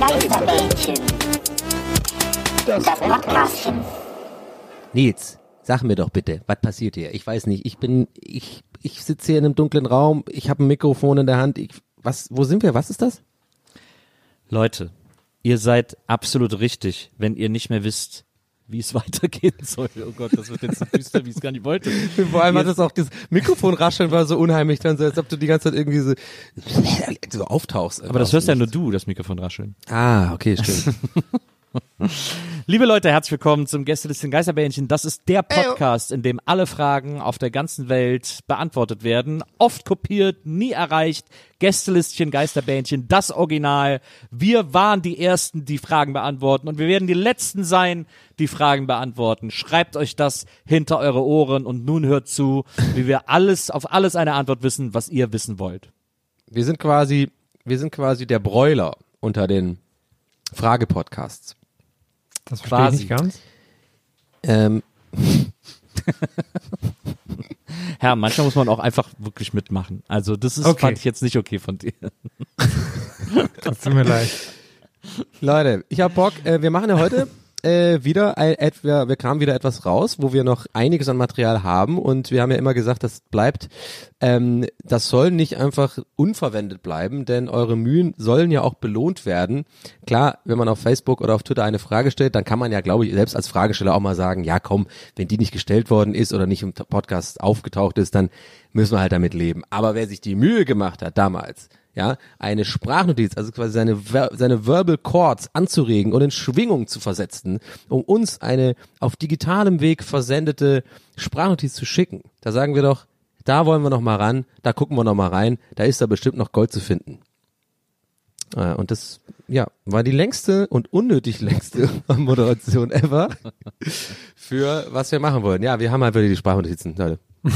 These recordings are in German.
Geisterbällchen. Das Podcastchen. Nils, sag mir doch bitte, was passiert hier? Ich weiß nicht, ich bin, ich, ich sitze hier in einem dunklen Raum, ich habe ein Mikrofon in der Hand. Ich, was, wo sind wir? Was ist das? Leute, ihr seid absolut richtig, wenn ihr nicht mehr wisst, wie es weitergehen soll. Oh Gott, das wird jetzt so düster, wie ich es gar nicht wollte. Vor allem hat das auch das Mikrofonrascheln war so unheimlich dann so, als ob du die ganze Zeit irgendwie so, so auftauchst. Aber das hörst ja nur du, das Mikrofon rascheln. Ah, okay, stimmt. Liebe Leute, herzlich willkommen zum Gästelisten Geisterbähnchen. Das ist der Podcast, in dem alle Fragen auf der ganzen Welt beantwortet werden. Oft kopiert, nie erreicht. Gästelistchen Geisterbähnchen, das Original. Wir waren die Ersten, die Fragen beantworten und wir werden die Letzten sein, die Fragen beantworten. Schreibt euch das hinter eure Ohren und nun hört zu, wie wir alles, auf alles eine Antwort wissen, was ihr wissen wollt. Wir sind quasi, wir sind quasi der Broiler unter den Fragepodcasts. Das verstehe Quasi. ich nicht ganz. Ähm, Herr, manchmal muss man auch einfach wirklich mitmachen. Also das ist, Okay. fand ich jetzt nicht okay von dir. Das tut mir leid. Leute, ich hab Bock. Äh, wir machen ja heute äh, wieder ein, etwa, wir kamen wieder etwas raus, wo wir noch einiges an Material haben und wir haben ja immer gesagt, das bleibt, ähm, das soll nicht einfach unverwendet bleiben, denn eure Mühen sollen ja auch belohnt werden. Klar, wenn man auf Facebook oder auf Twitter eine Frage stellt, dann kann man ja, glaube ich, selbst als Fragesteller auch mal sagen, ja komm, wenn die nicht gestellt worden ist oder nicht im Podcast aufgetaucht ist, dann müssen wir halt damit leben. Aber wer sich die Mühe gemacht hat damals, ja, eine Sprachnotiz, also quasi seine, seine Verbal Chords anzuregen und in Schwingung zu versetzen, um uns eine auf digitalem Weg versendete Sprachnotiz zu schicken. Da sagen wir doch, da wollen wir noch mal ran, da gucken wir noch mal rein, da ist da bestimmt noch Gold zu finden. Äh, Und das, ja, war die längste und unnötig längste Moderation ever für was wir machen wollen. Ja, wir haben halt wieder die Sprachnotizen, Leute.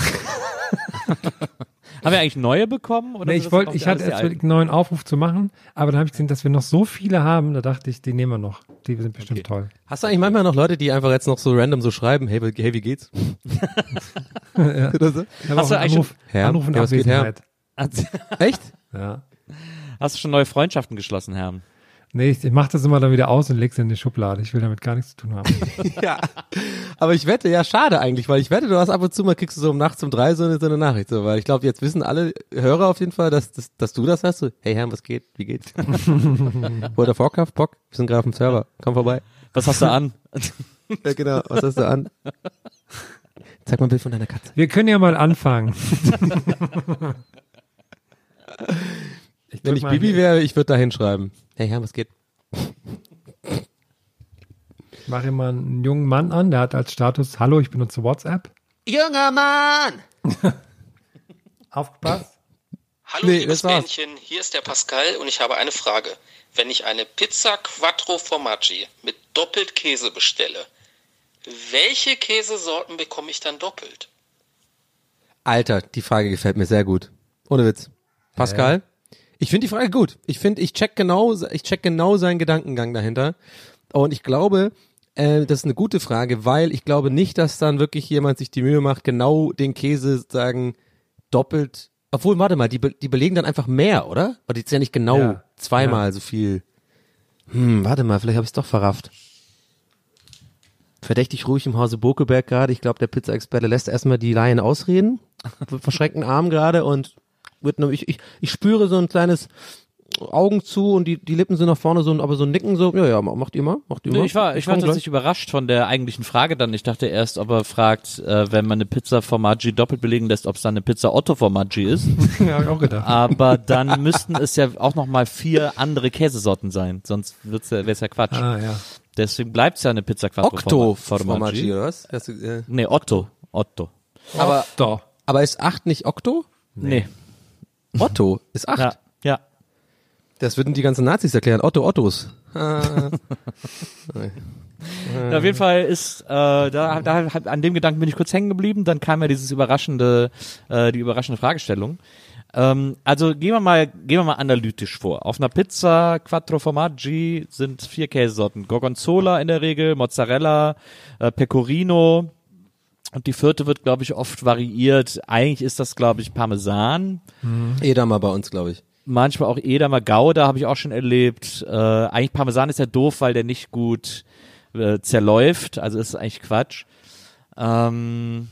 Haben wir eigentlich neue bekommen? Oder Nee, ich wollte, ich hatte erst einen neuen Aufruf zu machen, aber dann habe ich gesehen, dass wir noch so viele haben, da dachte ich, die nehmen wir noch. Die sind bestimmt toll. Hast du eigentlich manchmal noch Leute, die einfach jetzt noch so random so schreiben, hey, wie- hey wie geht's? Oder so? Hast du einen eigentlich Anruf, Herr? Anruf und Ja, was geht, Herr? Abwesenheit. Echt? Ja. Hast du schon neue Freundschaften geschlossen, Herr? Nee, ich, ich mache das immer dann wieder aus und leg's in die Schublade. Ich will damit gar nichts zu tun haben. Ja. Aber ich wette, ja, schade eigentlich, weil ich wette, du hast ab und zu mal, kriegst du so um nachts um drei so eine, so eine Nachricht, so, weil ich glaube, jetzt wissen alle Hörer auf jeden Fall, dass, dass, dass du das hast, so, hey Herr, was geht, wie geht's? Wo der Vorkauf, Bock? Wir sind gerade auf dem Server, komm vorbei. Was hast du an? Ja, genau, was hast du an? Zeig mal ein Bild von deiner Katze. Wir können ja mal anfangen. ich Wenn ich Bibi wäre, ich würde da hinschreiben. Hey Herr, was geht? Ich mache hier mal einen jungen Mann an, der hat als Status, hallo, ich benutze WhatsApp. Junger Mann! Aufgepasst. Hallo Nee, liebes. Männchen, hier ist der Pascal und ich habe eine Frage. Wenn ich eine Pizza Quattro Formaggi mit doppelt Käse bestelle, welche Käsesorten bekomme ich dann doppelt? Alter, die Frage gefällt mir sehr gut. Ohne Witz. Pascal? Ich finde die Frage gut. Ich finde, ich check genau, ich check genau seinen Gedankengang dahinter. Und ich glaube, äh, das ist eine gute Frage, weil ich glaube nicht, dass dann wirklich jemand sich die Mühe macht, genau den Käse sagen, doppelt. Obwohl, warte mal, die, be die belegen dann einfach mehr, oder? Oder die ist ja nicht genau Ja. zweimal so viel. Hm, warte mal, vielleicht habe ich es doch verrafft. verdächtig ruhig im Hause Bokeberg gerade. Ich glaube, der Pizza-Experte lässt erstmal die Laien ausreden, mit verschränkten Arm gerade und wird nur, ich, ich, ich spüre so ein kleines Augen zu und die, die Lippen sind nach vorne so, aber so nicken so, ja, ja, macht ihr mal, macht ihr mal. Nee, ich war, ich war komm tatsächlich überrascht von der eigentlichen Frage dann. Ich dachte erst, ob er fragt, äh, wenn man eine Pizza Formaggi doppelt belegen lässt, ob es dann eine Pizza Otto Formaggi ist. ja, hab ich auch gedacht. Aber dann müssten es ja auch noch mal vier andere Käsesorten sein, sonst wird's ja, wär's ja Quatsch. Ah, ja. Deswegen bleibt's ja eine Pizza Quattro Octo Forma- Formaggi, oder was? Hast du, äh, Nee, Otto. Otto. aber, Doch. aber ist acht nicht Octo? Nee. Otto ist acht. Ja. ja. Das würden die ganzen Nazis erklären. Otto Ottos. Ah. Ja, auf jeden Fall ist äh, da, da an dem Gedanken bin ich kurz hängen geblieben. Dann kam ja dieses überraschende, äh, die überraschende Fragestellung. Ähm, also gehen wir mal, gehen wir mal analytisch vor. Auf einer Pizza Quattro Formaggi sind vier Käsesorten: Gorgonzola in der Regel, Mozzarella, äh, Pecorino. Und die vierte wird, glaube ich, oft variiert. Eigentlich ist das, glaube ich, Parmesan. Edamer bei uns, glaube ich. manchmal auch Edamer Gouda habe ich auch schon erlebt. Äh, eigentlich Parmesan ist ja doof, weil der nicht gut äh, zerläuft, also ist eigentlich Quatsch. Ähm,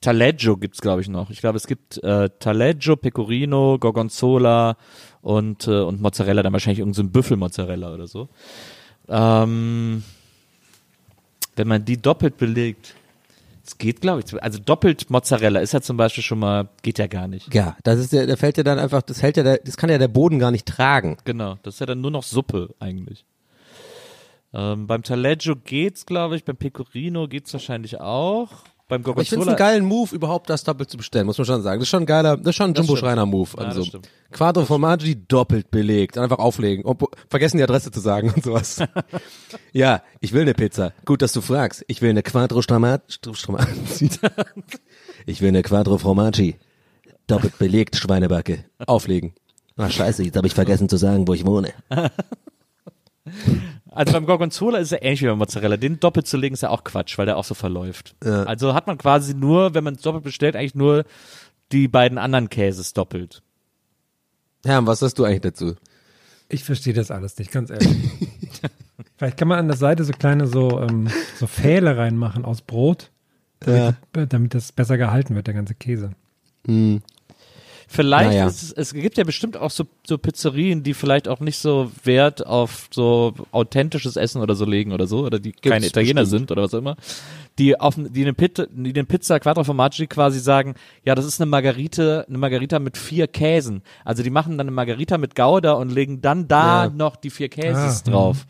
Taleggio gibt's glaube ich noch. Ich glaube, es gibt äh, Taleggio, Pecorino, Gorgonzola und äh, und Mozzarella, dann wahrscheinlich irgendein so ein Büffelmozzarella oder so. Ähm, wenn man die doppelt belegt, es geht glaube ich, also doppelt Mozzarella ist ja zum Beispiel schon mal geht ja gar nicht. Ja, das ist der, der fällt ja dann einfach, das hält ja der, das kann ja der Boden gar nicht tragen. Genau, das ist ja dann nur noch Suppe eigentlich. Ähm, beim Taleggio geht's, glaube ich, beim Pecorino geht's wahrscheinlich auch. Beim Aber ich finde es Gorgonzola. einen geilen Move, überhaupt das doppelt zu bestellen, muss man schon sagen. Das ist schon ein geiler, das ist schon ein Das Jumbo stimmt. Schreiner Move. Ja, Also das stimmt. Quattro Formaggi doppelt belegt, einfach auflegen, Obwohl- vergessen die Adresse zu sagen und sowas. ja, ich will eine Pizza. Gut, dass du fragst. Ich will eine Quattro Stramaggi. ich will eine Quattro Formaggi. Doppelt belegt, Schweinebacke. Auflegen. Ach scheiße, jetzt habe ich vergessen zu sagen, wo ich wohne. Also beim Gorgonzola ist es ja ähnlich wie beim Mozzarella. Den doppelt zu legen ist ja auch Quatsch, weil der auch so verläuft. Ja. Also hat man quasi nur, wenn man es doppelt bestellt, eigentlich nur die beiden anderen Käses doppelt. Herr, was hast du eigentlich dazu? Ich verstehe das alles nicht, ganz ehrlich. Vielleicht kann man an der Seite so kleine so, ähm, so Pfähle reinmachen aus Brot, damit, damit das besser gehalten wird, der ganze Käse. Vielleicht Naja. ist es, es gibt ja bestimmt auch so, so Pizzerien, die vielleicht auch nicht so Wert auf so authentisches Essen oder so legen oder so, oder die keine Italiener bestimmt. sind oder was auch immer, die auf die eine Pizza, die den Pizza Quattro Formaggi quasi sagen, ja, das ist eine Margarite, eine Margarita mit vier Käsen. Also die machen dann eine Margarita mit Gouda und legen dann da Ja. noch die vier Käses Ah, drauf.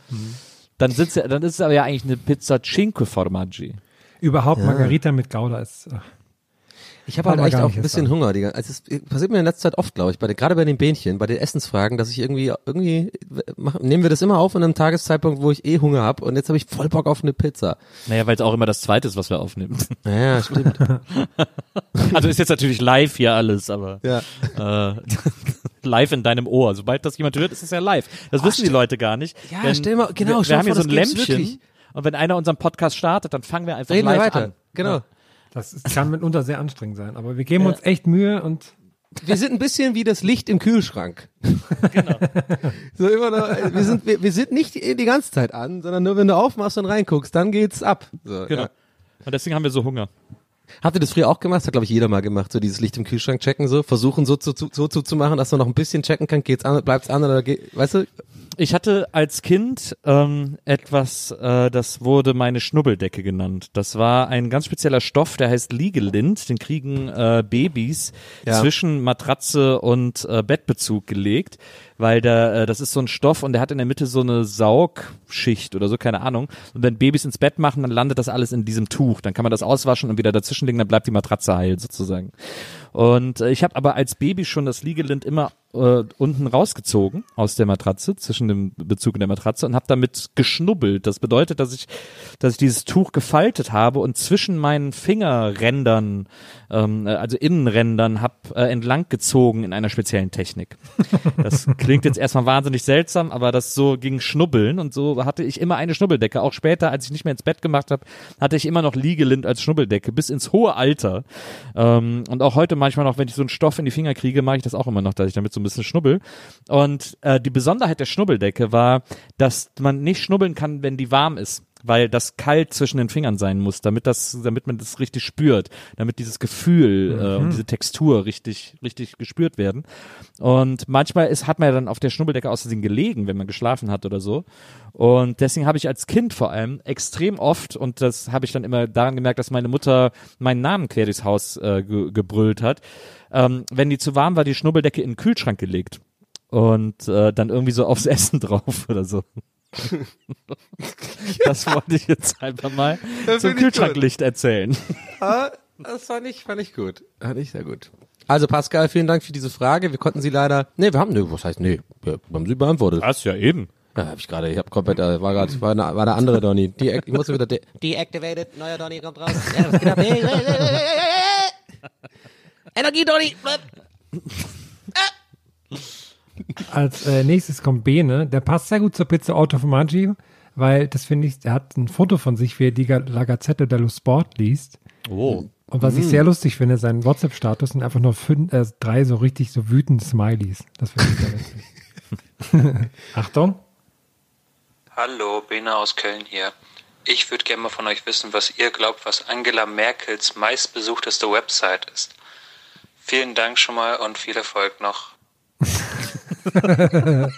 Dann sitzt ja, dann ist es aber ja eigentlich eine Pizza Cinque Formaggi. Überhaupt Margarita mit Gouda ist. Ach, Ich habe halt echt auch ein bisschen Hunger. Die, also es passiert mir in letzter Zeit oft, glaube ich, bei den, gerade bei den Bähnchen, bei den Essensfragen, dass ich irgendwie, irgendwie mach, nehmen wir das immer auf in einem Tageszeitpunkt, wo ich eh Hunger habe und jetzt habe ich voll Bock auf eine Pizza. Naja, weil es auch immer das zweite ist, was wir aufnehmen. Naja, stimmt. Also ist jetzt natürlich live hier alles, aber ja. äh, live in deinem Ohr. Sobald das jemand hört, ist es ja live. Das wissen die Leute gar nicht. Ja, Denn stell mal- genau, Wir, stell wir haben mal hier so ein Lämpchen. wirklich. Und wenn einer unseren Podcast startet, dann fangen wir einfach Reden wir live weiter. an. Genau. Das ist, kann mitunter sehr anstrengend sein, aber wir geben uns echt Mühe und Wir sind ein bisschen wie das Licht im Kühlschrank. Genau. so immer noch, wir sind, wir, wir sind nicht die die ganze Zeit an, sondern nur wenn du aufmachst und reinguckst, dann geht's ab. So, Genau. ja. Und deswegen haben wir so Hunger. Habt ihr das früher auch gemacht? Das hat, glaube ich, jeder mal gemacht, so dieses Licht im Kühlschrank checken, so versuchen so zu, so zu, zu machen, dass man noch ein bisschen checken kann, geht's an, bleibt's an oder geht, weißt du? Ich hatte als Kind ähm, etwas, äh, das wurde meine Schnubbeldecke genannt. Das war ein ganz spezieller Stoff, der heißt Liegelind. Den kriegen äh, Babys Ja. zwischen Matratze und äh, Bettbezug gelegt, weil der, äh, das ist so ein Stoff und der hat in der Mitte so eine Saugschicht oder so, keine Ahnung. Und wenn Babys ins Bett machen, dann landet das alles in diesem Tuch. Dann kann man das auswaschen und wieder dazwischenlegen, dann bleibt die Matratze heil sozusagen. Und äh, ich habe aber als Baby schon das Liegelind immer äh, unten rausgezogen aus der Matratze, zwischen dem Bezug in der Matratze und habe damit geschnubbelt. Das bedeutet, dass ich, dass ich dieses Tuch gefaltet habe und zwischen meinen Fingerrändern, ähm, äh, also Innenrändern, hab äh, entlang gezogen in einer speziellen Technik. Das klingt jetzt erstmal wahnsinnig seltsam, aber das so ging schnubbeln und so hatte ich immer eine Schnubbeldecke. Auch später, als ich nicht mehr ins Bett gemacht habe, hatte ich immer noch Liegelind als Schnubbeldecke bis ins hohe Alter. Ähm, und auch heute manchmal noch, wenn ich so einen Stoff in die Finger kriege, mache ich das auch immer noch, dass ich damit so ein bisschen schnubbel. Und äh, die Besonderheit der Schnubbeldecke war, dass man nicht schnubbeln kann, wenn die warm ist. Weil das kalt zwischen den Fingern sein muss, damit das, damit man das richtig spürt, damit dieses Gefühl äh, und diese Textur richtig, richtig gespürt werden. Und manchmal ist, hat man ja dann auf der Schnubbeldecke aus Versehen gelegen, wenn man geschlafen hat oder so. Und deswegen habe ich als Kind vor allem extrem oft, und das habe ich dann immer daran gemerkt, dass meine Mutter meinen Namen quer durchs Haus äh, ge gebrüllt hat, ähm, wenn die zu warm war, die Schnubbeldecke in den Kühlschrank gelegt. Und äh, dann irgendwie so aufs Essen drauf oder so. das wollte ich jetzt einfach mal Das zum gut. Kühlschranklicht erzählen. Ah, das fand ich, fand ich gut. Fand ich sehr gut. Also Pascal, vielen Dank für diese Frage. Wir konnten sie leider, nee, wir haben, nee, was heißt, nee, wir haben sie beantwortet. Das ja eben. Ja, hab ich gerade, ich habe komplett, äh, war gerade, war, eine- war der andere Donny. Die, ich musste wieder, de deactivated, neuer Donny kommt raus. Energie, Donny! Als äh, nächstes kommt Bene. Der passt sehr gut zur Pizza Auto Formaggi, weil das finde ich, er hat ein Foto von sich, wie er die La Gazzetta dello Sport liest. Oh. Und was ich sehr lustig finde, sein WhatsApp-Status sind einfach nur fünf, äh, drei so richtig so wütende Smileys. Das finde ich sehr witzig. Achtung. Hallo, Bena aus Köln hier. Ich würde gerne mal von euch wissen, was ihr glaubt, was Angela Merkels meistbesuchteste Website ist. Vielen Dank schon mal und viel Erfolg noch.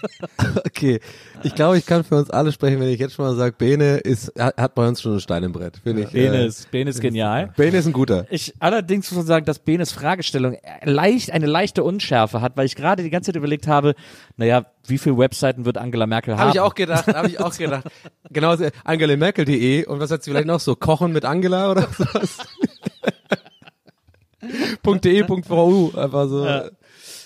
Okay, ich glaube, ich kann für uns alle sprechen, wenn ich jetzt schon mal sage, Bene ist, hat, bei uns schon ein Stein im Brett. Finde ich. Bene äh, ist, Bene ist genial. Bene ist ein guter. Ich allerdings muss man sagen, dass Benes Fragestellung leicht, eine leichte Unschärfe hat, weil ich gerade die ganze Zeit überlegt habe, naja, wie viele Webseiten wird Angela Merkel haben? Habe ich auch gedacht, habe ich auch gedacht. Genauso angelamerkel.de und was hat sie vielleicht noch so? Kochen mit Angela oder sowas? .de, .vu, einfach so. Ja.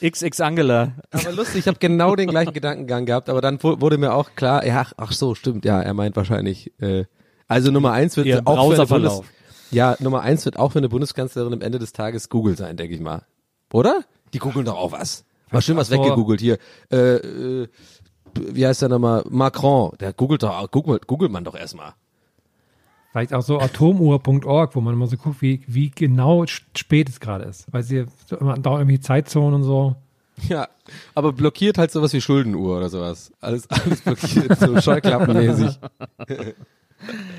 XX Angela. Aber lustig, ich habe genau den gleichen Gedankengang gehabt, aber dann wu- wurde mir auch klar, ja, ach, so, stimmt, ja, er meint wahrscheinlich, äh, also Nummer eins wird Ihr auch für. Bundes ja, Nummer eins wird auch für eine Bundeskanzlerin am Ende des Tages Google sein, denke ich mal. Oder? Die googeln doch auch was. Mal schön was weggegoogelt hier. Äh, äh, wie heißt der nochmal? Macron, der googelt doch, auch- googelt, googelt man doch erstmal. Vielleicht auch so atomuhr.org, wo man immer so guckt, wie, wie genau spät es gerade ist. Weil sie so immer dauert irgendwie Zeitzonen und so. Ja, aber blockiert halt sowas wie Schuldenuhr oder sowas. Alles, alles blockiert, so scheuklappenmäßig.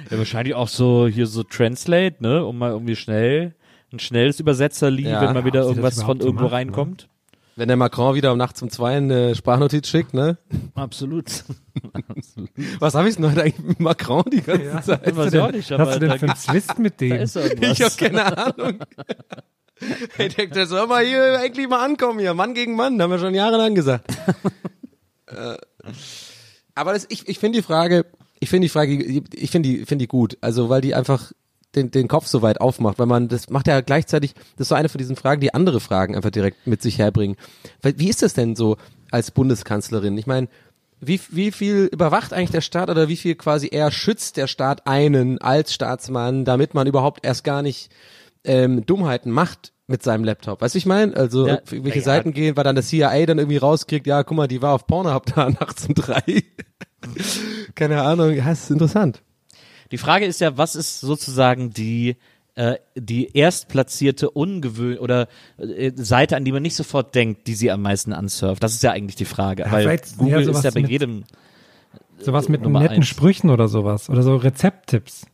Ja, wahrscheinlich auch so hier so Translate, ne, um mal irgendwie schnell ein schnelles Übersetzerli, Ja. wenn mal wieder irgendwas von irgendwo macht, ne? reinkommt. Wenn der Macron wieder um nachts um zwei eine Sprachnotiz schickt, ne? Absolut. Was habe ich denn heute eigentlich mit Macron die ganze Ja. Zeit? Weiß ich auch nicht, aber hast du denn für einen Zwist mit dem? Ich habe keine Ahnung. Ich denke, der soll mal hier eigentlich mal ankommen hier. Mann gegen Mann, haben wir schon jahrelang gesagt. Äh, Aber das, ich, ich finde die Frage, ich finde die Frage, ich finde die, finde die gut. Also, weil die einfach den, den Kopf so weit aufmacht, weil man, das macht ja gleichzeitig, das ist so eine von diesen Fragen, die andere Fragen einfach direkt mit sich herbringen. Wie ist das denn so als Bundeskanzlerin? Ich meine, wie, wie viel überwacht eigentlich der Staat oder wie viel quasi eher schützt der Staat einen als Staatsmann, damit man überhaupt erst gar nicht ähm, Dummheiten macht mit seinem Laptop. Weißt du, ich meine? Also Ja, irgendwelche ja, ja. Seiten gehen, weil dann das CIA dann irgendwie rauskriegt, ja, guck mal, die war auf Pornhub da nachts um drei. Keine Ahnung, ja, ist interessant. Die Frage ist ja, was ist sozusagen die äh, die erstplatzierte ungewöhn oder äh, Seite, an die man nicht sofort denkt, die sie am meisten ansurft? Das ist ja eigentlich die Frage, Ja, weil Google ist ja bei mit- jedem Sowas mit Nummer netten eins. Sprüchen oder sowas. Oder so Rezepttipps.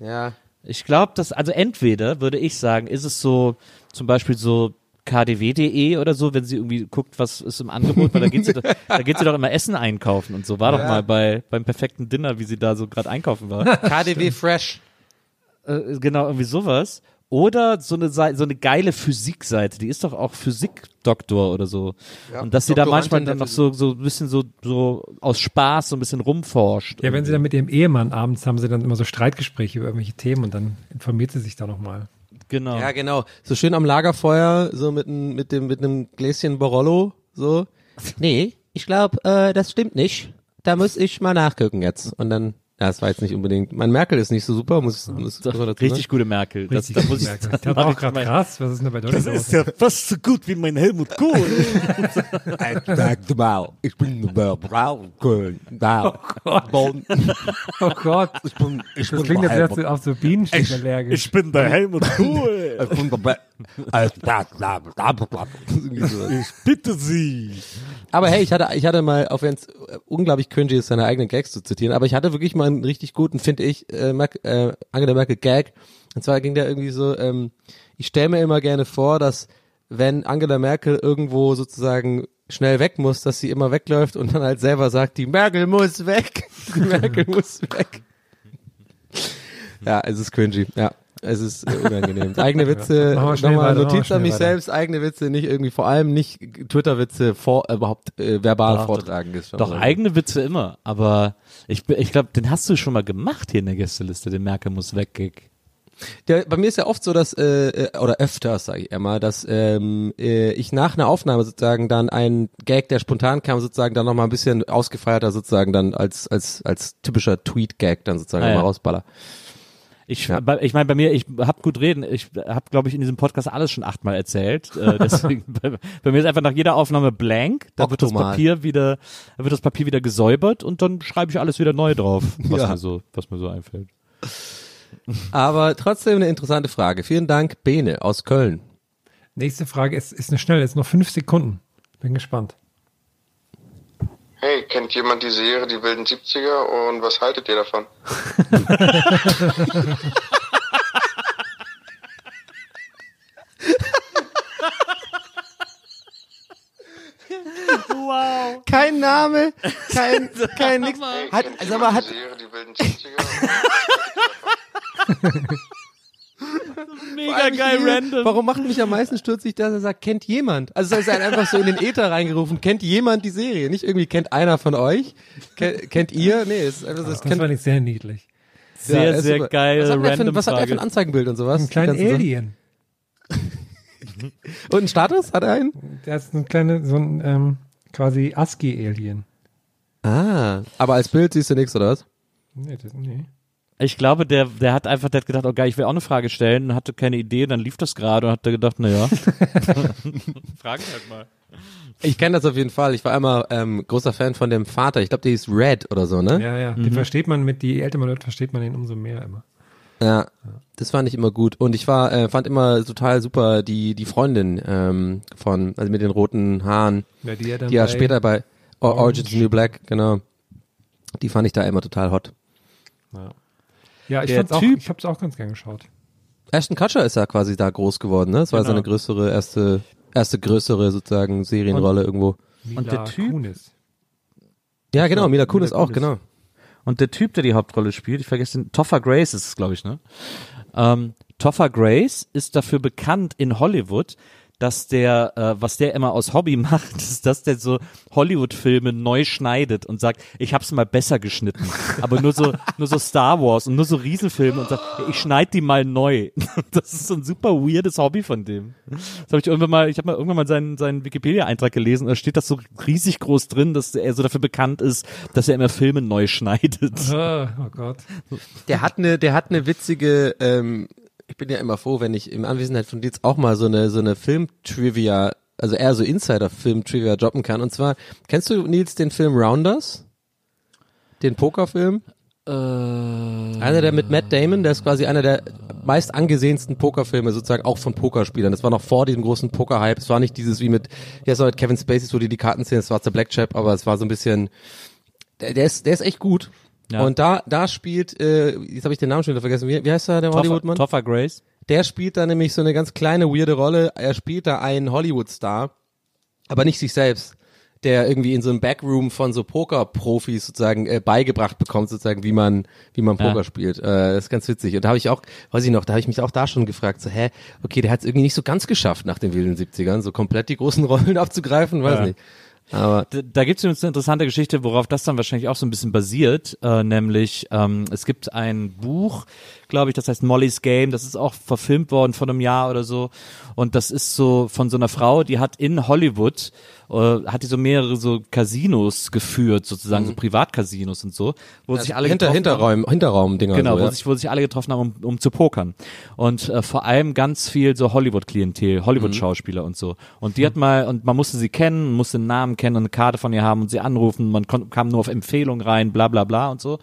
Ja. Ich glaube, dass, also entweder würde ich sagen, ist es so, zum Beispiel so kdw.de oder so, wenn sie irgendwie guckt, was ist im Angebot, weil da geht sie, doch- da geht sie doch immer Essen einkaufen und so. War doch Ja. mal bei, beim perfekten Dinner, wie sie da so gerade einkaufen war. KDW Fresh. äh, genau, irgendwie sowas. Oder so eine Seite, so eine geile Physikseite, die ist doch auch Physikdoktor oder so. und dass sie da manchmal dann noch so, so ein bisschen so, so aus Spaß so ein bisschen rumforscht. Ja, wenn sie dann mit ihrem Ehemann abends haben sie dann immer so Streitgespräche über irgendwelche Themen und dann informiert sie sich da nochmal. Genau. Ja, genau. So schön am Lagerfeuer, so mit, n- mit dem mit einem Gläschen Barolo, so. Nee, ich glaube, äh, das stimmt nicht. Da muss ich mal nachgucken jetzt. Und dann, ja, das war jetzt nicht unbedingt. Mein Merkel ist nicht so super, muss, muss, muss man dazu Richtig gute Merkel. Das, Richtig da muss ich, merken. Ich dachte auch gerade krass, was ist denn da bei Deutschland los? ja fast so gut wie mein Helmut Kohl. sagen. Ich bin Braun, Köln, da. Bonn. Oh Gott, Ich bin, ich das klingt jetzt erst auf so Bienenstich allergisch. bin der Helmut Kohl. Bitte Sie. Aber hey, ich hatte, ich hatte mal, auch wenn es unglaublich cringy ist, seine eigenen Gags zu zitieren, aber ich hatte wirklich mal einen richtig guten, finde ich, äh, Merkel, äh, Angela Merkel Gag. Und zwar ging der irgendwie so, ähm, ich stelle mir immer gerne vor, dass wenn Angela Merkel irgendwo sozusagen schnell weg muss, dass sie immer wegläuft und dann halt selber sagt, die Merkel muss weg. Die Merkel muss weg. Ja, es ist cringy, ja. Es ist äh, unangenehm. Eigene Witze, schnell nochmal Notiz an mich weiter. selbst, eigene Witze nicht irgendwie, vor allem nicht Twitter-Witze vor, äh, überhaupt äh, verbal Doch, vortragen ist Doch, eigene Witze immer. Aber ich, ich glaube, den hast du schon mal gemacht hier in der Gästeliste, den Merkel muss weg Gig. Der, bei mir ist ja oft so, dass, äh, äh, oder öfters, sage ich immer, dass ähm, äh, ich nach einer Aufnahme sozusagen dann einen Gag, der spontan kam, sozusagen dann nochmal ein bisschen ausgefeierter sozusagen dann als als als typischer Tweet-Gag dann sozusagen Ah, ja. rausballer. Ich, Ja. bei, ich meine, bei mir, ich hab gut reden. Ich habe, glaube ich, in diesem Podcast alles schon achtmal erzählt. Äh, deswegen, bei, bei mir ist einfach nach jeder Aufnahme blank. Da wird das. Papier wieder, da wird das Papier wieder gesäubert und dann schreibe ich alles wieder neu drauf, was Ja. mir so, was mir so einfällt. Aber trotzdem eine interessante Frage. Vielen Dank, Bene aus Köln. Nächste Frage ist, ist eine schnelle, ist noch fünf Sekunden. Bin gespannt. Hey, kennt jemand die Serie Die wilden 70er und was haltet ihr davon? Wow. Kein Name, kein kein nix. Hey, Hat, kennt also aber hat die Serie Die wilden 70er Mega geil, Warum- random. Warum macht mich am meisten stutzig, dass er sagt, kennt jemand? Also es ist halt einfach so in den Äther reingerufen, kennt jemand die Serie? Nicht irgendwie kennt einer von euch? Ken, kennt ihr? Nee, es ist einfach so, Das kennt, fand ich sehr niedlich. Sehr, Ja, sehr super. geil, Was hat, der für, random ein- was hat er für ein Anzeigenbild und sowas? Ein kleiner? Alien. Und einen Status? Hat er einen? Der ist ein kleiner, so ein ähm, quasi ASCII-Alien. Ah, aber als Bild siehst du nichts, oder was? Nee, das, nee. Ich glaube, der, der hat einfach, der hat gedacht, oh geil, ich will auch eine Frage stellen und hatte keine Idee, dann lief das gerade und hat der gedacht, naja. Fragen halt mal. Ich kenne das auf jeden Fall. Ich war einmal ähm, großer Fan von dem Vater. Ich glaube, der hieß Red oder so, ne? Ja, ja. Den versteht man mit, die älter man wird, versteht man den umso mehr immer. Ja, das fand ich immer gut. Und ich war, äh, fand immer total super die die Freundin ähm, von, also mit den roten Haaren, Ja, die ja dann die ja bei- später bei Orange. Is New Black, genau. Die fand ich da immer total hot. Ja, ich Der fand's auch, Typ- ich hab's auch ganz gern geschaut. Ashton Kutcher ist ja quasi da groß geworden, ne? Das war Genau. seine größere, erste, erste größere sozusagen Serienrolle irgendwo. Und der Mila Typ- Kunis. Ja, genau, Mila Mila Kunis auch, Kunis. genau. Und der Typ, der die Hauptrolle spielt, ich vergesse den, Topher Grace ist es, glaube ich, ne? Ähm, Topher Grace ist dafür bekannt in Hollywood, dass der, äh, was der immer aus Hobby macht, ist, dass der so Hollywood-Filme neu schneidet und sagt, ich hab's mal besser geschnitten. Aber nur so, nur so Star Wars und nur so Riesenfilme und sagt, ich schneid die mal neu. Das ist so ein super weirdes Hobby von dem. Das habe ich irgendwann mal, ich habe mal irgendwann mal seinen, seinen Wikipedia-Eintrag gelesen, und da steht das so riesig groß drin, dass er so dafür bekannt ist, dass er immer Filme neu schneidet. Oh, oh Gott. Der hat eine, der hat eine witzige, ähm, ich bin ja immer froh, wenn ich im Anwesenheit von Dietz auch mal so eine, so eine Film-Trivia, also eher so Insider-Film-Trivia droppen kann. Und zwar, kennst du, Nils, den Film Rounders? Den Pokerfilm? Äh, Einer der mit Matt Damon, der ist quasi einer der meist angesehensten Pokerfilme, sozusagen auch von Pokerspielern. Das war noch vor diesem großen Poker-Hype. Es war nicht dieses wie mit, ja, so mit Kevin Spacey, wo die die Karten zählen, es war der Blackjack, aber es war so ein bisschen, der, der ist, der ist echt gut. Ja. Und da, da spielt, äh, jetzt habe ich den Namen schon wieder vergessen, wie, wie heißt der, der Hollywood-Mann? Toffer Grace. Der spielt da nämlich so eine ganz kleine, weirde Rolle. Er spielt da einen Hollywood-Star, aber nicht sich selbst, der irgendwie in so einem Backroom von so Poker-Profis sozusagen äh, beigebracht bekommt, sozusagen, wie man, wie man Poker Ja. spielt. Äh, das ist ganz witzig. Und da habe ich auch, weiß ich noch, da habe ich mich auch da schon gefragt, so, hä, okay, der hat es irgendwie nicht so ganz geschafft nach den wilden 70ern, so komplett die großen Rollen abzugreifen, weiß Ja. nicht. Aber Da, da gibt es übrigens eine interessante Geschichte, worauf das dann wahrscheinlich auch so ein bisschen basiert, äh, nämlich ähm, es gibt ein Buch, glaube ich, das heißt Molly's Game, das ist auch verfilmt worden vor einem Jahr oder so. Und das ist so von so einer Frau, die hat in Hollywood, äh, hat die so mehrere so Casinos geführt, sozusagen so Privatcasinos und so, wo sich alle Mhm. hinter. Hinterräum, Hinterraum-Dinger. Genau, so, wo, ja. sich, wo sich alle getroffen haben, um, um zu pokern. Und äh, vor allem ganz viel so Hollywood-Klientel, Hollywood-Schauspieler und so. Und die hat mal, und man musste sie kennen, musste einen Namen kennen und eine Karte von ihr haben und sie anrufen, man kam nur auf Empfehlung rein, bla bla bla und so.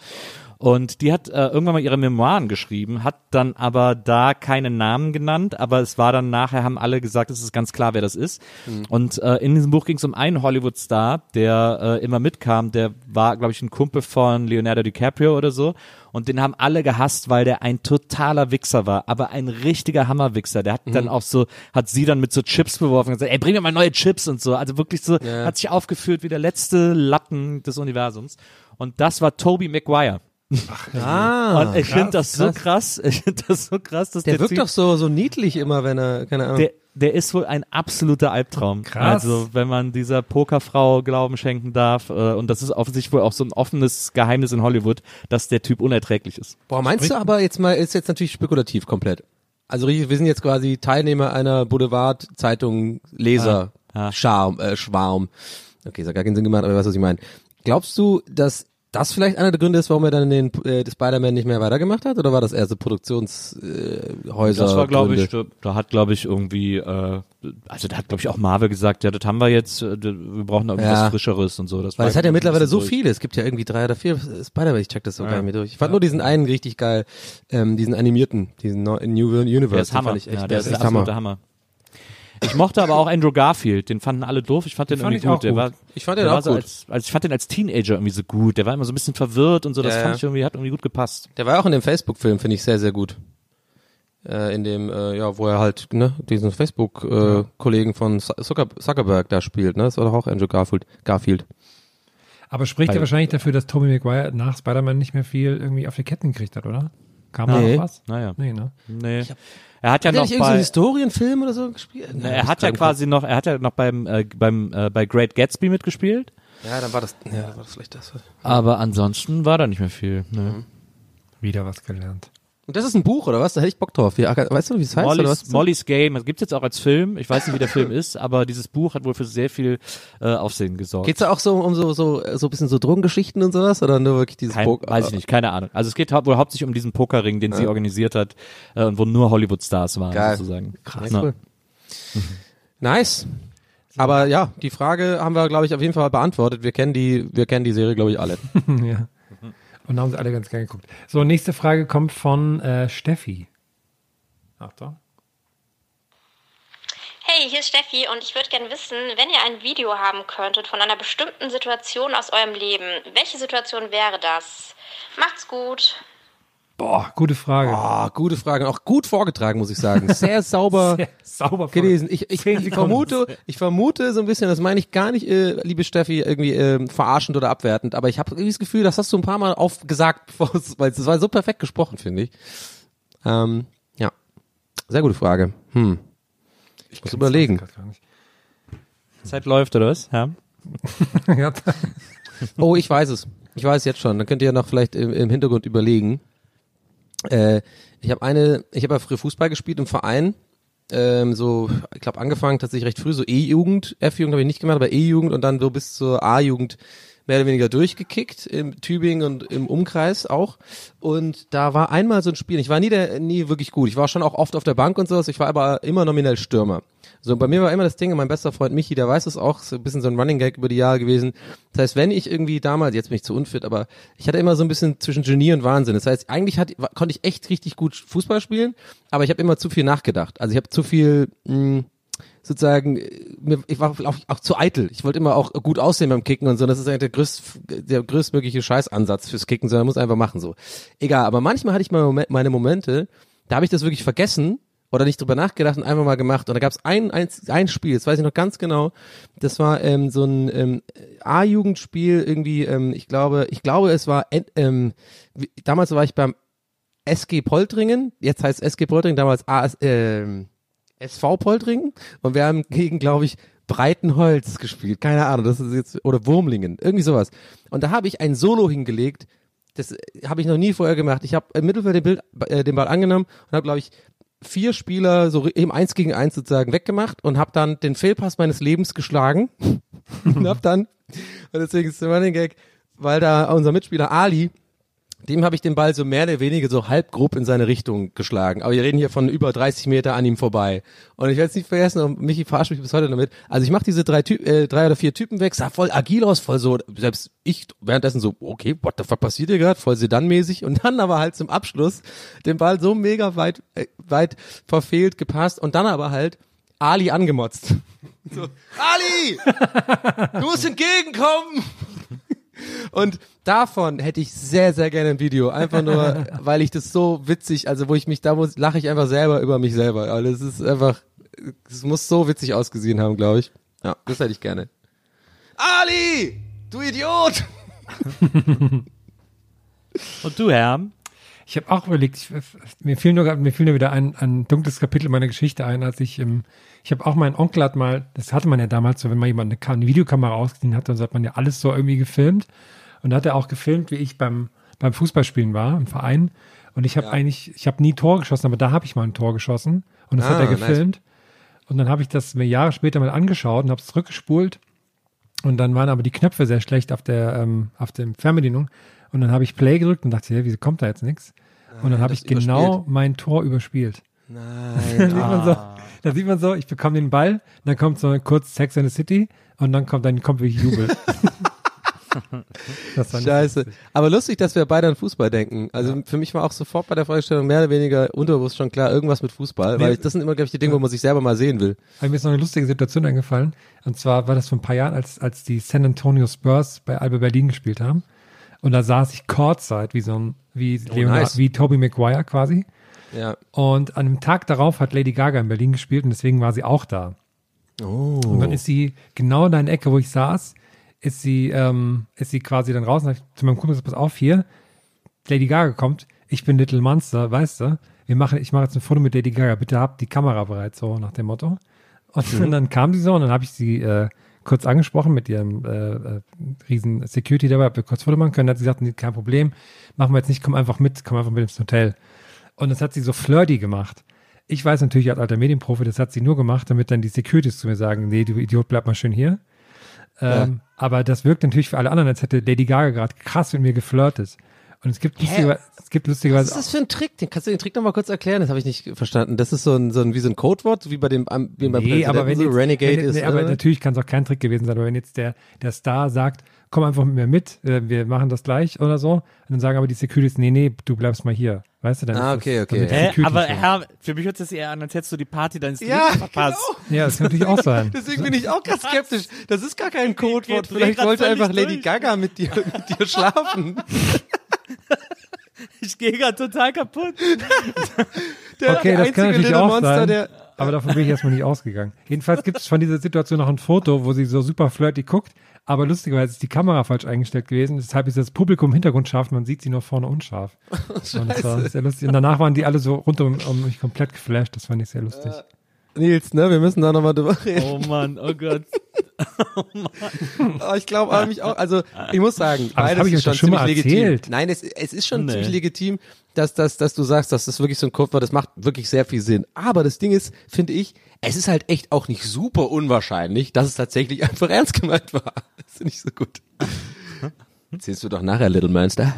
Und die hat äh, irgendwann mal ihre Memoiren geschrieben, hat dann aber da keinen Namen genannt, aber es war dann nachher, haben alle gesagt, es ist ganz klar, wer das ist. Und äh, in diesem Buch ging es um einen Hollywood-Star, der äh, immer mitkam, der war, glaube ich, ein Kumpel von Leonardo DiCaprio oder so. Und den haben alle gehasst, weil der ein totaler Wichser war, aber ein richtiger Hammerwichser. Der hat dann auch so, hat sie dann mit so Chips beworfen und gesagt, ey, bring mir mal neue Chips und so. Also wirklich so, Ja. hat sich aufgeführt wie der letzte Lappen des Universums. Und das war Toby Maguire. Ah, und ich finde das so krass, ich finde das so krass, dass der, der, wirkt Typ, doch so, so niedlich immer, wenn er, keine Ahnung. der, der ist wohl ein absoluter Albtraum. Krass. Also, wenn man dieser Pokerfrau Glauben schenken darf, äh, und das ist offensichtlich wohl auch so ein offenes Geheimnis in Hollywood, dass der Typ unerträglich ist. Boah, meinst du aber jetzt mal, ist jetzt natürlich spekulativ komplett. Also wir sind jetzt quasi Teilnehmer einer Boulevard-Zeitung, Leser, Ah, ah. Charme, äh, Schwarm. Okay, ist hat gar keinen Sinn gemacht, aber du weißt, was ich meine. Glaubst du, dass das vielleicht einer der Gründe ist, warum er dann den äh, Spider-Man nicht mehr weitergemacht hat? Oder war das so Produktionshäuser? Äh, Das war, glaube ich, da, da hat, glaube ich, irgendwie, äh, also da hat, glaube ich, auch Marvel gesagt, ja, das haben wir jetzt, äh, wir brauchen irgendwie Ja. was Frischeres und so. Das Weil es hat ja mittlerweile so durch. viele. Es gibt ja irgendwie drei oder vier Spider-Man. Ich check das so gar nicht mehr durch. Ich fand nur diesen einen richtig geil, ähm, diesen animierten, diesen New Universe. Der ist Hammer. Ich echt, ja, der ist der echt Hammer. absolute Hammer. Ich mochte aber auch Andrew Garfield, den fanden alle doof. Ich fand den fand irgendwie ich auch gut. Der gut. war, Ich fand den der auch so gut. Als, als ich fand den als Teenager irgendwie so gut. Der war immer so ein bisschen verwirrt und so. Das Ja, fand ja. ich irgendwie, hat irgendwie gut gepasst. Der war auch in dem Facebook-Film, finde ich sehr, sehr gut. Äh, in dem, äh, ja, wo er halt, ne, diesen Facebook-Kollegen von Zu- Zucker Zuckerberg da spielt, ne? Das war doch auch Andrew Garfield. Garfield. Aber spricht ja wahrscheinlich dafür, dass Tobey Maguire nach Spider-Man nicht mehr viel irgendwie auf die Ketten gekriegt hat, oder? Kam da Nee. noch was? Naja. Nee, ne? Nee. Er hat ja Hat er noch bei, Historienfilm oder so gespielt? Na, er hat ja quasi noch, er hat ja noch beim, äh, beim, äh, bei Great Gatsby mitgespielt. Ja, dann war das, ja, war das vielleicht das. Aber ansonsten war da nicht mehr viel. Ne. Wieder was gelernt. Und das ist ein Buch, oder was? Da hätte ich Bock drauf. Ja, weißt du, wie es heißt, oder Molly's, was? Molly's Game, das gibt's jetzt auch als Film. Ich weiß nicht, wie der Film ist, aber dieses Buch hat wohl für sehr viel äh, Aufsehen gesorgt. Geht's da auch so um so, so, so ein bisschen so Drogengeschichten und sowas? Oder nur wirklich dieses Kein, Poker? weiß ich nicht, keine Ahnung. Also es geht hau wohl hauptsächlich um diesen Pokerring, den sie organisiert hat äh, und wo nur Hollywood-Stars waren Geil. sozusagen. Krass, Ja. cool. Nice. Aber ja, die Frage haben wir, glaube ich, auf jeden Fall beantwortet. Wir kennen die, wir kennen die Serie, glaube ich, alle. ja. Und haben sie alle ganz gerne geguckt. So, nächste Frage kommt von äh, Steffi. Achtung. Hey, hier ist Steffi und ich würde gerne wissen, wenn ihr ein Video haben könntet von einer bestimmten Situation aus eurem Leben, welche Situation wäre das? Macht's gut. Boah, gute Frage. Ah, gute Frage. Auch gut vorgetragen, muss ich sagen. Sehr sauber. Sehr sauber gelesen. Ich, ich, ich vermute, ich vermute so ein bisschen, das meine ich gar nicht, äh, liebe Steffi, irgendwie ähm, verarschend oder abwertend, aber ich habe irgendwie das Gefühl, das hast du ein paar Mal aufgesagt, weil es war so perfekt gesprochen, finde ich. Ähm, ja, sehr gute Frage. Hm. Ich muss überlegen. Zeit läuft, oder was? Ja. Oh, ich weiß es. Ich weiß es jetzt schon. Dann könnt ihr ja noch vielleicht im, im Hintergrund überlegen. Äh, ich habe eine, ich habe ja früher Fußball gespielt im Verein. Ähm, so, ich glaube, angefangen tatsächlich recht früh, so E-Jugend, F-Jugend habe ich nicht gemacht, aber E-Jugend und dann so bis zur A-Jugend mehr oder weniger durchgekickt, im Tübingen und im Umkreis auch. Und da war einmal so ein Spiel, ich war nie, der, nie wirklich gut. Ich war schon auch oft auf der Bank und sowas, ich war aber immer nominell Stürmer. So, bei mir war immer das Ding, mein bester Freund Michi, der weiß es auch, ist ein bisschen so ein Running Gag über die Jahre gewesen. Das heißt, wenn ich irgendwie damals, jetzt bin ich zu unfit, aber ich hatte immer so ein bisschen zwischen Genie und Wahnsinn. Das heißt, eigentlich hat, konnte ich echt richtig gut Fußball spielen, aber ich habe immer zu viel nachgedacht. Also ich habe zu viel, mh, sozusagen, äh, mir, ich war auch, auch zu eitel. Ich wollte immer auch gut aussehen beim Kicken und so. Das ist eigentlich der größt, der größtmögliche Scheißansatz fürs Kicken, sondern muss einfach machen so. Egal, aber manchmal hatte ich meine Momente, da habe ich das wirklich vergessen oder nicht drüber nachgedacht und einfach mal gemacht. Und da gab es ein, ein, ein Spiel, das weiß ich noch ganz genau. Das war ähm, so ein ähm, A-Jugendspiel irgendwie. Ähm, ich glaube, ich glaube, es war ähm, wie- damals war ich beim SG Poltringen. Jetzt heißt SG Poltringen damals AS, ähm, SV Poltringen und wir haben gegen, glaube ich, Breitenholz gespielt. Keine Ahnung, das ist jetzt oder Wurmlingen, irgendwie sowas. Und da habe ich ein Solo hingelegt. Das äh, habe ich noch nie vorher gemacht. Ich habe im Mittelfeld den, Bild, äh, den Ball angenommen und habe, glaube ich, vier Spieler so eben eins gegen eins sozusagen weggemacht und habe dann den Fehlpass meines Lebens geschlagen. Und habe dann und deswegen ist der Running Gag, weil da unser Mitspieler Ali dem habe ich den Ball so mehr oder weniger so halb grob in seine Richtung geschlagen. Aber wir reden hier von über 30 Meter an ihm vorbei. Und ich werde es nicht vergessen, und Michi verarscht mich bis heute damit. Also ich mache diese drei, Ty äh, drei oder vier Typen weg, sah voll agil aus, voll so, selbst ich währenddessen so, okay, what the fuck passiert hier gerade, voll sedanmäßig. Und dann aber halt zum Abschluss den Ball so mega weit, äh, weit verfehlt, gepasst und dann aber halt Ali angemotzt. So, Ali! Du musst entgegenkommen! Und davon hätte ich sehr, sehr gerne ein Video. Einfach nur, weil ich das so witzig, also wo ich mich, da muss, lache ich einfach selber über mich selber. Aber das ist einfach, es muss so witzig ausgesehen haben, glaube ich. Ja, das hätte ich gerne. Ali! Du Idiot! Und du, Herr? Ich habe auch überlegt, ich, mir fiel nur mir fiel nur wieder ein, ein dunkles Kapitel meiner Geschichte ein, als ich im, ich habe auch meinen Onkel hat mal, das hatte man ja damals so, wenn man jemand eine, eine Videokamera ausgeliehen hat, dann hat man ja alles so irgendwie gefilmt. Und da hat er auch gefilmt, wie ich beim, beim Fußballspielen war, im Verein. Und ich habe eigentlich, ich habe nie Tor geschossen, aber da habe ich mal ein Tor geschossen. Und das hat Ah, er nice. gefilmt. Und dann habe ich das mir Jahre später mal angeschaut und habe es zurückgespult. Und dann waren aber die Knöpfe sehr schlecht auf der, ähm, auf der Fernbedienung. Und dann habe ich Play gedrückt und dachte, ja, wieso kommt da jetzt nichts? Und dann habe ich Ah, genau überspielt. mein Tor überspielt. Da Nein. sieht, man so, da sieht man so, ich bekomme den Ball, dann kommt so kurz Sex in the City und dann kommt dann kommt wirklich Jubel. das war nicht Scheiße. lustig. Aber lustig, dass wir beide an Fußball denken. Also für mich war auch sofort bei der Fragestellung mehr oder weniger unterbewusst schon klar, irgendwas mit Fußball, weil Nee. ich, das sind immer, glaube ich, die Dinge, wo man sich selber mal sehen will. Mir ist noch eine lustige Situation eingefallen. Und zwar war das vor ein paar Jahren, als, als die San Antonio Spurs bei Alba Berlin gespielt haben. Und da saß ich Courtside, wie so ein, wie, Leonard, nice. wie Toby Maguire quasi. Ja. Und an dem Tag darauf hat Lady Gaga in Berlin gespielt und deswegen war sie auch da. Oh. Und dann ist sie genau in der Ecke, wo ich saß, ist sie, ähm, ist sie quasi dann raus und ich zu meinem Kumpel gesagt, pass auf hier, Lady Gaga kommt, ich bin Little Monster, weißt du, wir machen, ich mache jetzt ein Foto mit Lady Gaga, bitte habt die Kamera bereit, so nach dem Motto. Und dann kam sie so und dann habe ich sie äh, kurz angesprochen mit ihrem äh, äh, riesen Security dabei, ob wir kurz Foto machen können. Dann hat sie gesagt, nee, kein Problem, machen wir jetzt nicht, komm einfach mit, komm einfach mit ins Hotel. Und das hat sie so flirty gemacht. Ich weiß natürlich als alter Medienprofi, das hat sie nur gemacht, damit dann die Securities zu mir sagen, nee, du Idiot, bleib mal schön hier. Ähm, Aber das wirkt natürlich für alle anderen, als hätte Lady Gaga gerade krass mit mir geflirtet. Und es gibt, lustiger, es gibt Was lustigerweise ist das für ein Trick? Den, kannst du den Trick nochmal kurz erklären? Das habe ich nicht verstanden. Das ist so ein, so ein wie so ein Codewort, wie bei dem wie beim Nee, aber wenn so jetzt, Renegade wenn, ist. nee, aber oder? natürlich kann es auch kein Trick gewesen sein, aber wenn jetzt der, der Star sagt, komm einfach mit mir mit, äh, wir machen das gleich oder so, und dann sagen aber die Securities, nee, nee, du bleibst mal hier. Weißt du, dann Ah, ist okay, das, okay. die Hä? Aber Herr, für mich hört es sich eher an, als hättest du die Party deines Ja, Lebens verpasst. Ja, das kann natürlich auch sein. Deswegen bin ich auch ganz skeptisch. Das ist gar kein Codewort. Vielleicht wollte einfach Lady durch. Gaga mit dir, mit dir schlafen. Ich gehe gerade total kaputt. Der, Okay, das kann natürlich auch Monster, sein. der Aber davon bin ich erstmal nicht ausgegangen. Jedenfalls gibt es von dieser Situation noch ein Foto, wo sie so super flirty guckt, aber lustigerweise ist die Kamera falsch eingestellt gewesen. Deshalb ist das Publikum im Hintergrund scharf, man sieht sie nur vorne unscharf. Und das war sehr lustig. Und danach waren die alle so rund um, um mich komplett geflasht. Das fand ich sehr lustig. Nils, ne, wir müssen da nochmal drüber reden. Oh Mann, oh Gott. Aber ich glaube aber mich auch, also ich muss sagen, Aber das beides ich ist schon schon ziemlich legitim. Nein, es, es ist schon Nee. ziemlich legitim, dass, dass, dass du sagst, dass das wirklich so ein Code war, das macht wirklich sehr viel Sinn. Aber das Ding ist, finde ich, es ist halt echt auch nicht super unwahrscheinlich, dass es tatsächlich einfach ernst gemeint war. Das finde ich so gut. Erzählst du doch nachher, Little Monster.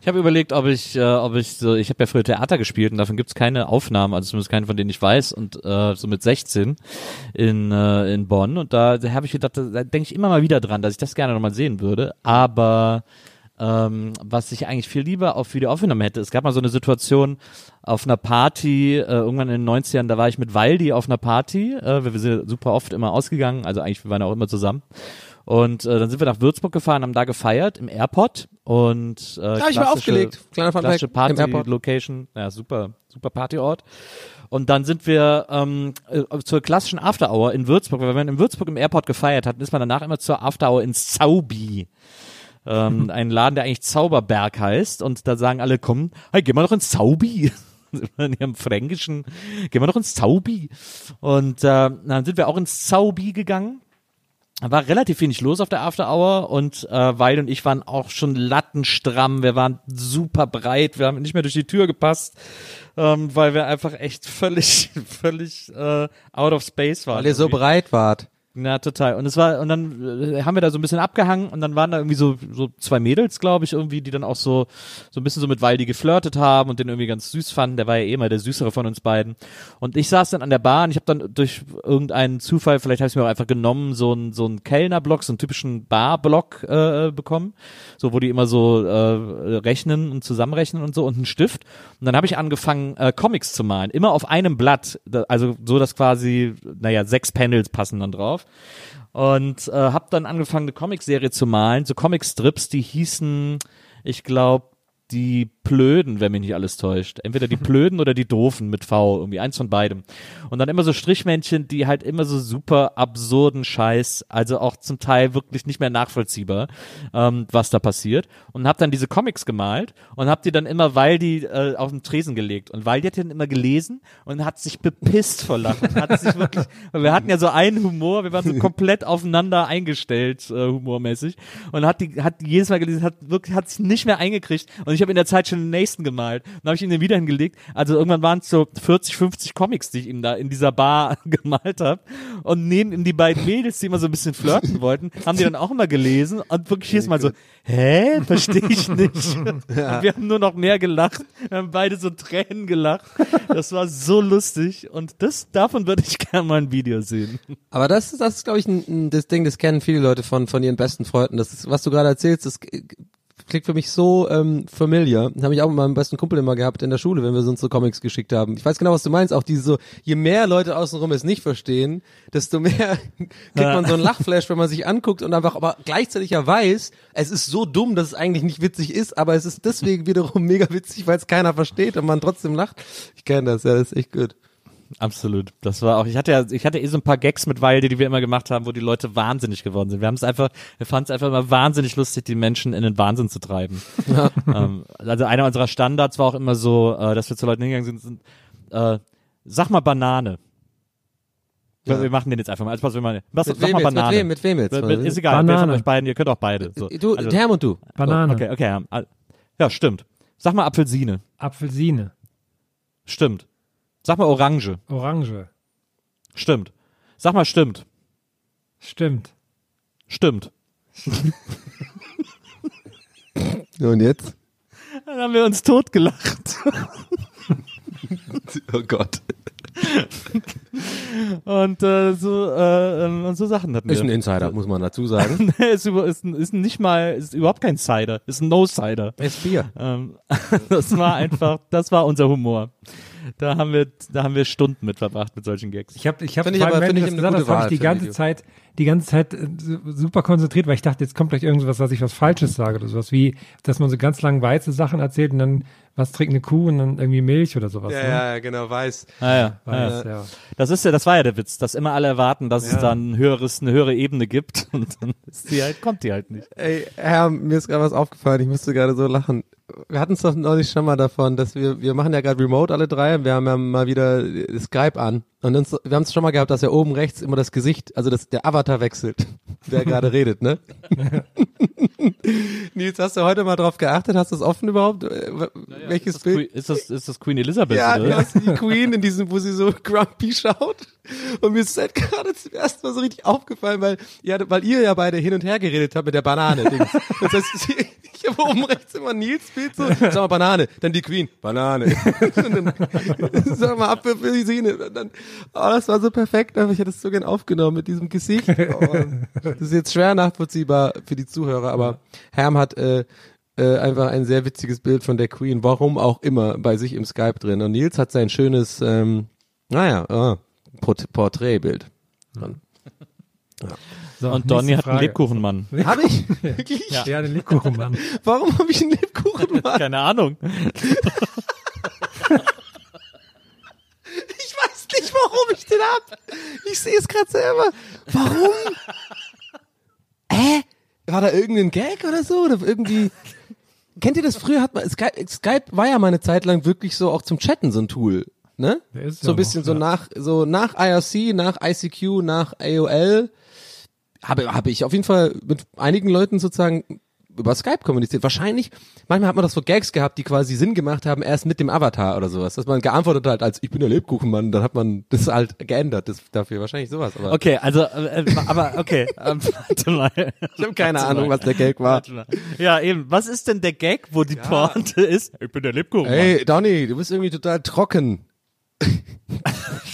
Ich habe überlegt, ob ich, äh, ob ich so, ich habe ja früher Theater gespielt und davon gibt's keine Aufnahmen, also zumindest keine, von denen ich weiß. Und äh, so mit 16 in, äh, in Bonn. Und da, da habe ich gedacht, da, da denke ich immer mal wieder dran, dass ich das gerne nochmal sehen würde. Aber ähm, was ich eigentlich viel lieber auf Video aufgenommen hätte, es gab mal so eine Situation auf einer Party, äh, irgendwann in den 90ern, da war ich mit Waldi auf einer Party. Äh, wir, wir sind super oft immer ausgegangen, also eigentlich wir waren auch immer zusammen. Und äh, dann sind wir nach Würzburg gefahren, haben da gefeiert im Airport und äh, habe ich klassische- aufgelegt. Kleiner Fun klassische Airport. Party-Location, ja super, super Partyort. Und dann sind wir ähm, äh, zur klassischen After Hour in Würzburg, weil wenn man in Würzburg im Airport gefeiert hat, ist man danach immer zur After Hour ins Zaubi. Ähm, ein Laden, der eigentlich Zauberberg heißt. Und da sagen alle, komm, hey, geh mal doch ins Zaubi. in ihrem Fränkischen, gehen wir doch ins Zaubi. Und äh, dann sind wir auch ins Zaubi gegangen. War relativ wenig los auf der After Hour und äh, Weil und ich waren auch schon lattenstramm. Wir waren super breit. Wir haben nicht mehr durch die Tür gepasst, ähm, weil wir einfach echt völlig, völlig äh, out of space waren. Weil ihr so irgendwie. breit wart. Ja, total. Und es war, und dann äh, haben wir da so ein bisschen abgehangen und dann waren da irgendwie so, so zwei Mädels, glaube ich, irgendwie, die dann auch so, so ein bisschen so mit Waldi geflirtet haben und den irgendwie ganz süß fanden. Der war ja eh mal der süßere von uns beiden. Und ich saß dann an der Bar und ich habe dann durch irgendeinen Zufall, vielleicht habe ich mir auch einfach genommen, so einen so einen Kellnerblock, so einen typischen Barblock äh, bekommen, so wo die immer so äh, rechnen und zusammenrechnen und so und einen Stift. Und dann habe ich angefangen, äh, Comics zu malen, immer auf einem Blatt, also so, dass quasi, naja, sechs Panels passen dann drauf und äh, habe dann angefangen eine Comicserie zu malen, so Comicstrips, die hießen, ich glaube die Plöden, wenn mich nicht alles täuscht. Entweder die Plöden oder die Doofen mit V, irgendwie eins von beidem. Und dann immer so Strichmännchen, die halt immer so super absurden Scheiß, also auch zum Teil wirklich nicht mehr nachvollziehbar, ähm, was da passiert. Und hab dann diese Comics gemalt und hab die dann immer Waldi äh, auf den Tresen gelegt. Und Waldi hat die dann immer gelesen und hat sich bepisst vor Lachen. Hat sich wirklich, weil wir hatten ja so einen Humor, wir waren so komplett aufeinander eingestellt, äh, humormäßig. Und hat die, hat jedes Mal gelesen, hat wirklich, hat sich nicht mehr eingekriegt. Und ich habe in der Zeit schon den nächsten gemalt. Dann habe ich ihn dann wieder hingelegt. Also irgendwann waren es so 40, 50 Comics, die ich ihm da in dieser Bar gemalt habe. Und neben ihm die beiden Mädels, die immer so ein bisschen flirten wollten, haben die dann auch immer gelesen und wirklich jedes Mal so, hä? Verstehe ich nicht. Und wir haben nur noch mehr gelacht. Wir haben beide so Tränen gelacht. Das war so lustig. Und das, davon würde ich gerne mal ein Video sehen. Aber das ist, das ist, glaube ich, ein, ein, das Ding, das kennen viele Leute von, von ihren besten Freunden. Das ist, was du gerade erzählst, das klingt für mich so ähm, familiar. Habe ich auch mit meinem besten Kumpel immer gehabt in der Schule, wenn wir uns so Comics geschickt haben. Ich weiß genau, was du meinst. Auch diese so, je mehr Leute außenrum es nicht verstehen, desto mehr kriegt man so einen Lachflash, wenn man sich anguckt und einfach aber gleichzeitig ja weiß, es ist so dumm, dass es eigentlich nicht witzig ist, aber es ist deswegen wiederum mega witzig, weil es keiner versteht und man trotzdem lacht. Ich kenne das, ja, das ist echt gut. Absolut. Das war auch, ich hatte ja, ich hatte eh so ein paar Gags mit Walde, die wir immer gemacht haben, wo die Leute wahnsinnig geworden sind. Wir haben es einfach, wir fanden es einfach immer wahnsinnig lustig, die Menschen in den Wahnsinn zu treiben. ähm, also einer unserer Standards war auch immer so, äh, dass wir zu Leuten hingegangen sind, sind äh, sag mal Banane. Wir- Wir machen den jetzt einfach mal. Also, was, wir mal, was, Mit sag wem mal jetzt? Mit Banane. wem? Mit wem jetzt? Mit- Ist egal, wer von Banane. euch beiden, ihr könnt auch beide. So. Du, Also- Herm und du. Banane, Okay, okay. ja. Ja, stimmt. Sag mal Apfelsine. Apfelsine, Stimmt. Sag mal Orange. Orange. Stimmt. Sag mal stimmt. Stimmt. Stimmt. Und jetzt? Dann haben wir uns totgelacht. Oh Gott. Und äh, so äh, ähm, und so Sachen hatten wir. Ist ein Insider, muss man dazu sagen. Nee, ist, über, ist, ist nicht mal, ist überhaupt kein Cider, ist ein No-Cider. Ist Bier. Ähm, das war einfach, das war unser Humor. Da haben wir, da haben wir Stunden mit verbracht mit solchen Gags. Ich habe, ich habe, Finde ich aber- finde ich eine gesagt, gute das habe Wahl ich die ganze. Zeit, die ganze Zeit äh, su- super konzentriert, weil ich dachte, jetzt kommt gleich irgendwas, dass ich was Falsches sage oder sowas, wie, dass man so ganz langweize Sachen erzählt und dann, was trinkt eine Kuh und dann irgendwie Milch oder sowas. ne? ja, genau, weiß. Ah, ja, ja. Weiß, ja. Das ist ja, das war ja der Witz, dass immer alle erwarten, dass es Ja. dann ein höheres, eine höhere Ebene gibt und dann ist die halt, kommt die halt nicht. Ey, Herr, mir ist gerade was aufgefallen, ich musste gerade so lachen. Wir hatten es doch neulich schon mal davon, dass wir, wir machen ja gerade Remote alle drei und wir haben ja mal wieder Skype an. Und uns, wir haben es schon mal gehabt, dass ja oben rechts immer das Gesicht, also das, der Avatar wechselt, der gerade redet, ne? Nils, hast du heute mal drauf geachtet? Hast du es offen überhaupt? Äh, w- Welches Ist das, Bild? Queen, ist, das, ist das Queen Elizabeth, Ja, oder? du hast die Queen in diesem, wo sie so grumpy schaut. Und mir ist halt gerade zum ersten Mal so richtig aufgefallen, weil, ja, weil ihr ja beide hin und her geredet habt mit der Banane. Das heißt, ich habe oben rechts immer Nils Bild so, sag mal Banane, dann die Queen, Banane. Dann, sag mal dann, oh, das war so perfekt, aber ich hätte es so gern aufgenommen mit diesem Gesicht. Oh, das ist jetzt schwer nachvollziehbar für die Zuhörer, aber Herm hat, äh, äh, einfach ein sehr witziges Bild von der Queen, warum auch immer, bei sich im Skype drin. Und Nils hat sein schönes, ähm, naja, äh, Port Porträtbild. dran. So, Und Donny hat einen Frage. Lebkuchenmann. Hab ich? Wirklich? Ja, den Lebkuchenmann. Warum habe ich einen Lebkuchen? Keine Ahnung. Ich weiß nicht, warum ich den hab. Ich sehe es gerade selber. Warum? Hä? War da irgendein Gag oder so? Oder irgendwie. Kennt ihr das? Früher hat man, Skype, Skype war ja mal eine Zeit lang wirklich so auch zum Chatten so ein Tool. Ne? Der ist So ja ein bisschen noch, so ja. nach, so nach IRC, nach ICQ, nach AOL. Habe, habe ich auf jeden Fall mit einigen Leuten sozusagen über Skype kommuniziert. Wahrscheinlich, manchmal hat man doch so Gags gehabt, die quasi Sinn gemacht haben, erst mit dem Avatar oder sowas. Dass man geantwortet hat als, ich bin der Lebkuchenmann, dann hat man das halt geändert das, dafür. Wahrscheinlich sowas. Aber Okay, also, äh, äh, aber okay, ähm, warte mal. ich habe keine Warte Ahnung, mal. was der Gag war. Warte mal. Ja, eben. Was ist denn der Gag, wo die Pointe ist? Ich bin der Lebkuchen. Ey, Donny, du bist irgendwie total trocken.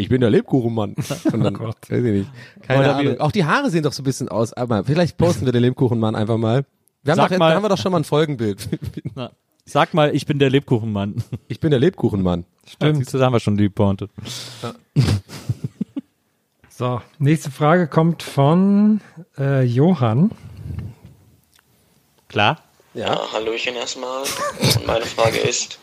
ich bin der Lebkuchenmann. Und dann, weiß ich nicht. Keine Oder Ahnung. Auch die Haare sehen doch so ein bisschen aus. Aber vielleicht posten wir den Lebkuchenmann einfach mal. Wir haben, Sag doch, mal- da haben wir doch schon mal ein Folgenbild. Na, Sag mal, ich bin der Lebkuchenmann. Ich bin der Lebkuchenmann. Stimmt. Siehst du, da haben wir schon die Pointe. So, nächste Frage kommt von äh, Johann. Klar? Ja, Hallöchen erstmal. Und meine Frage ist,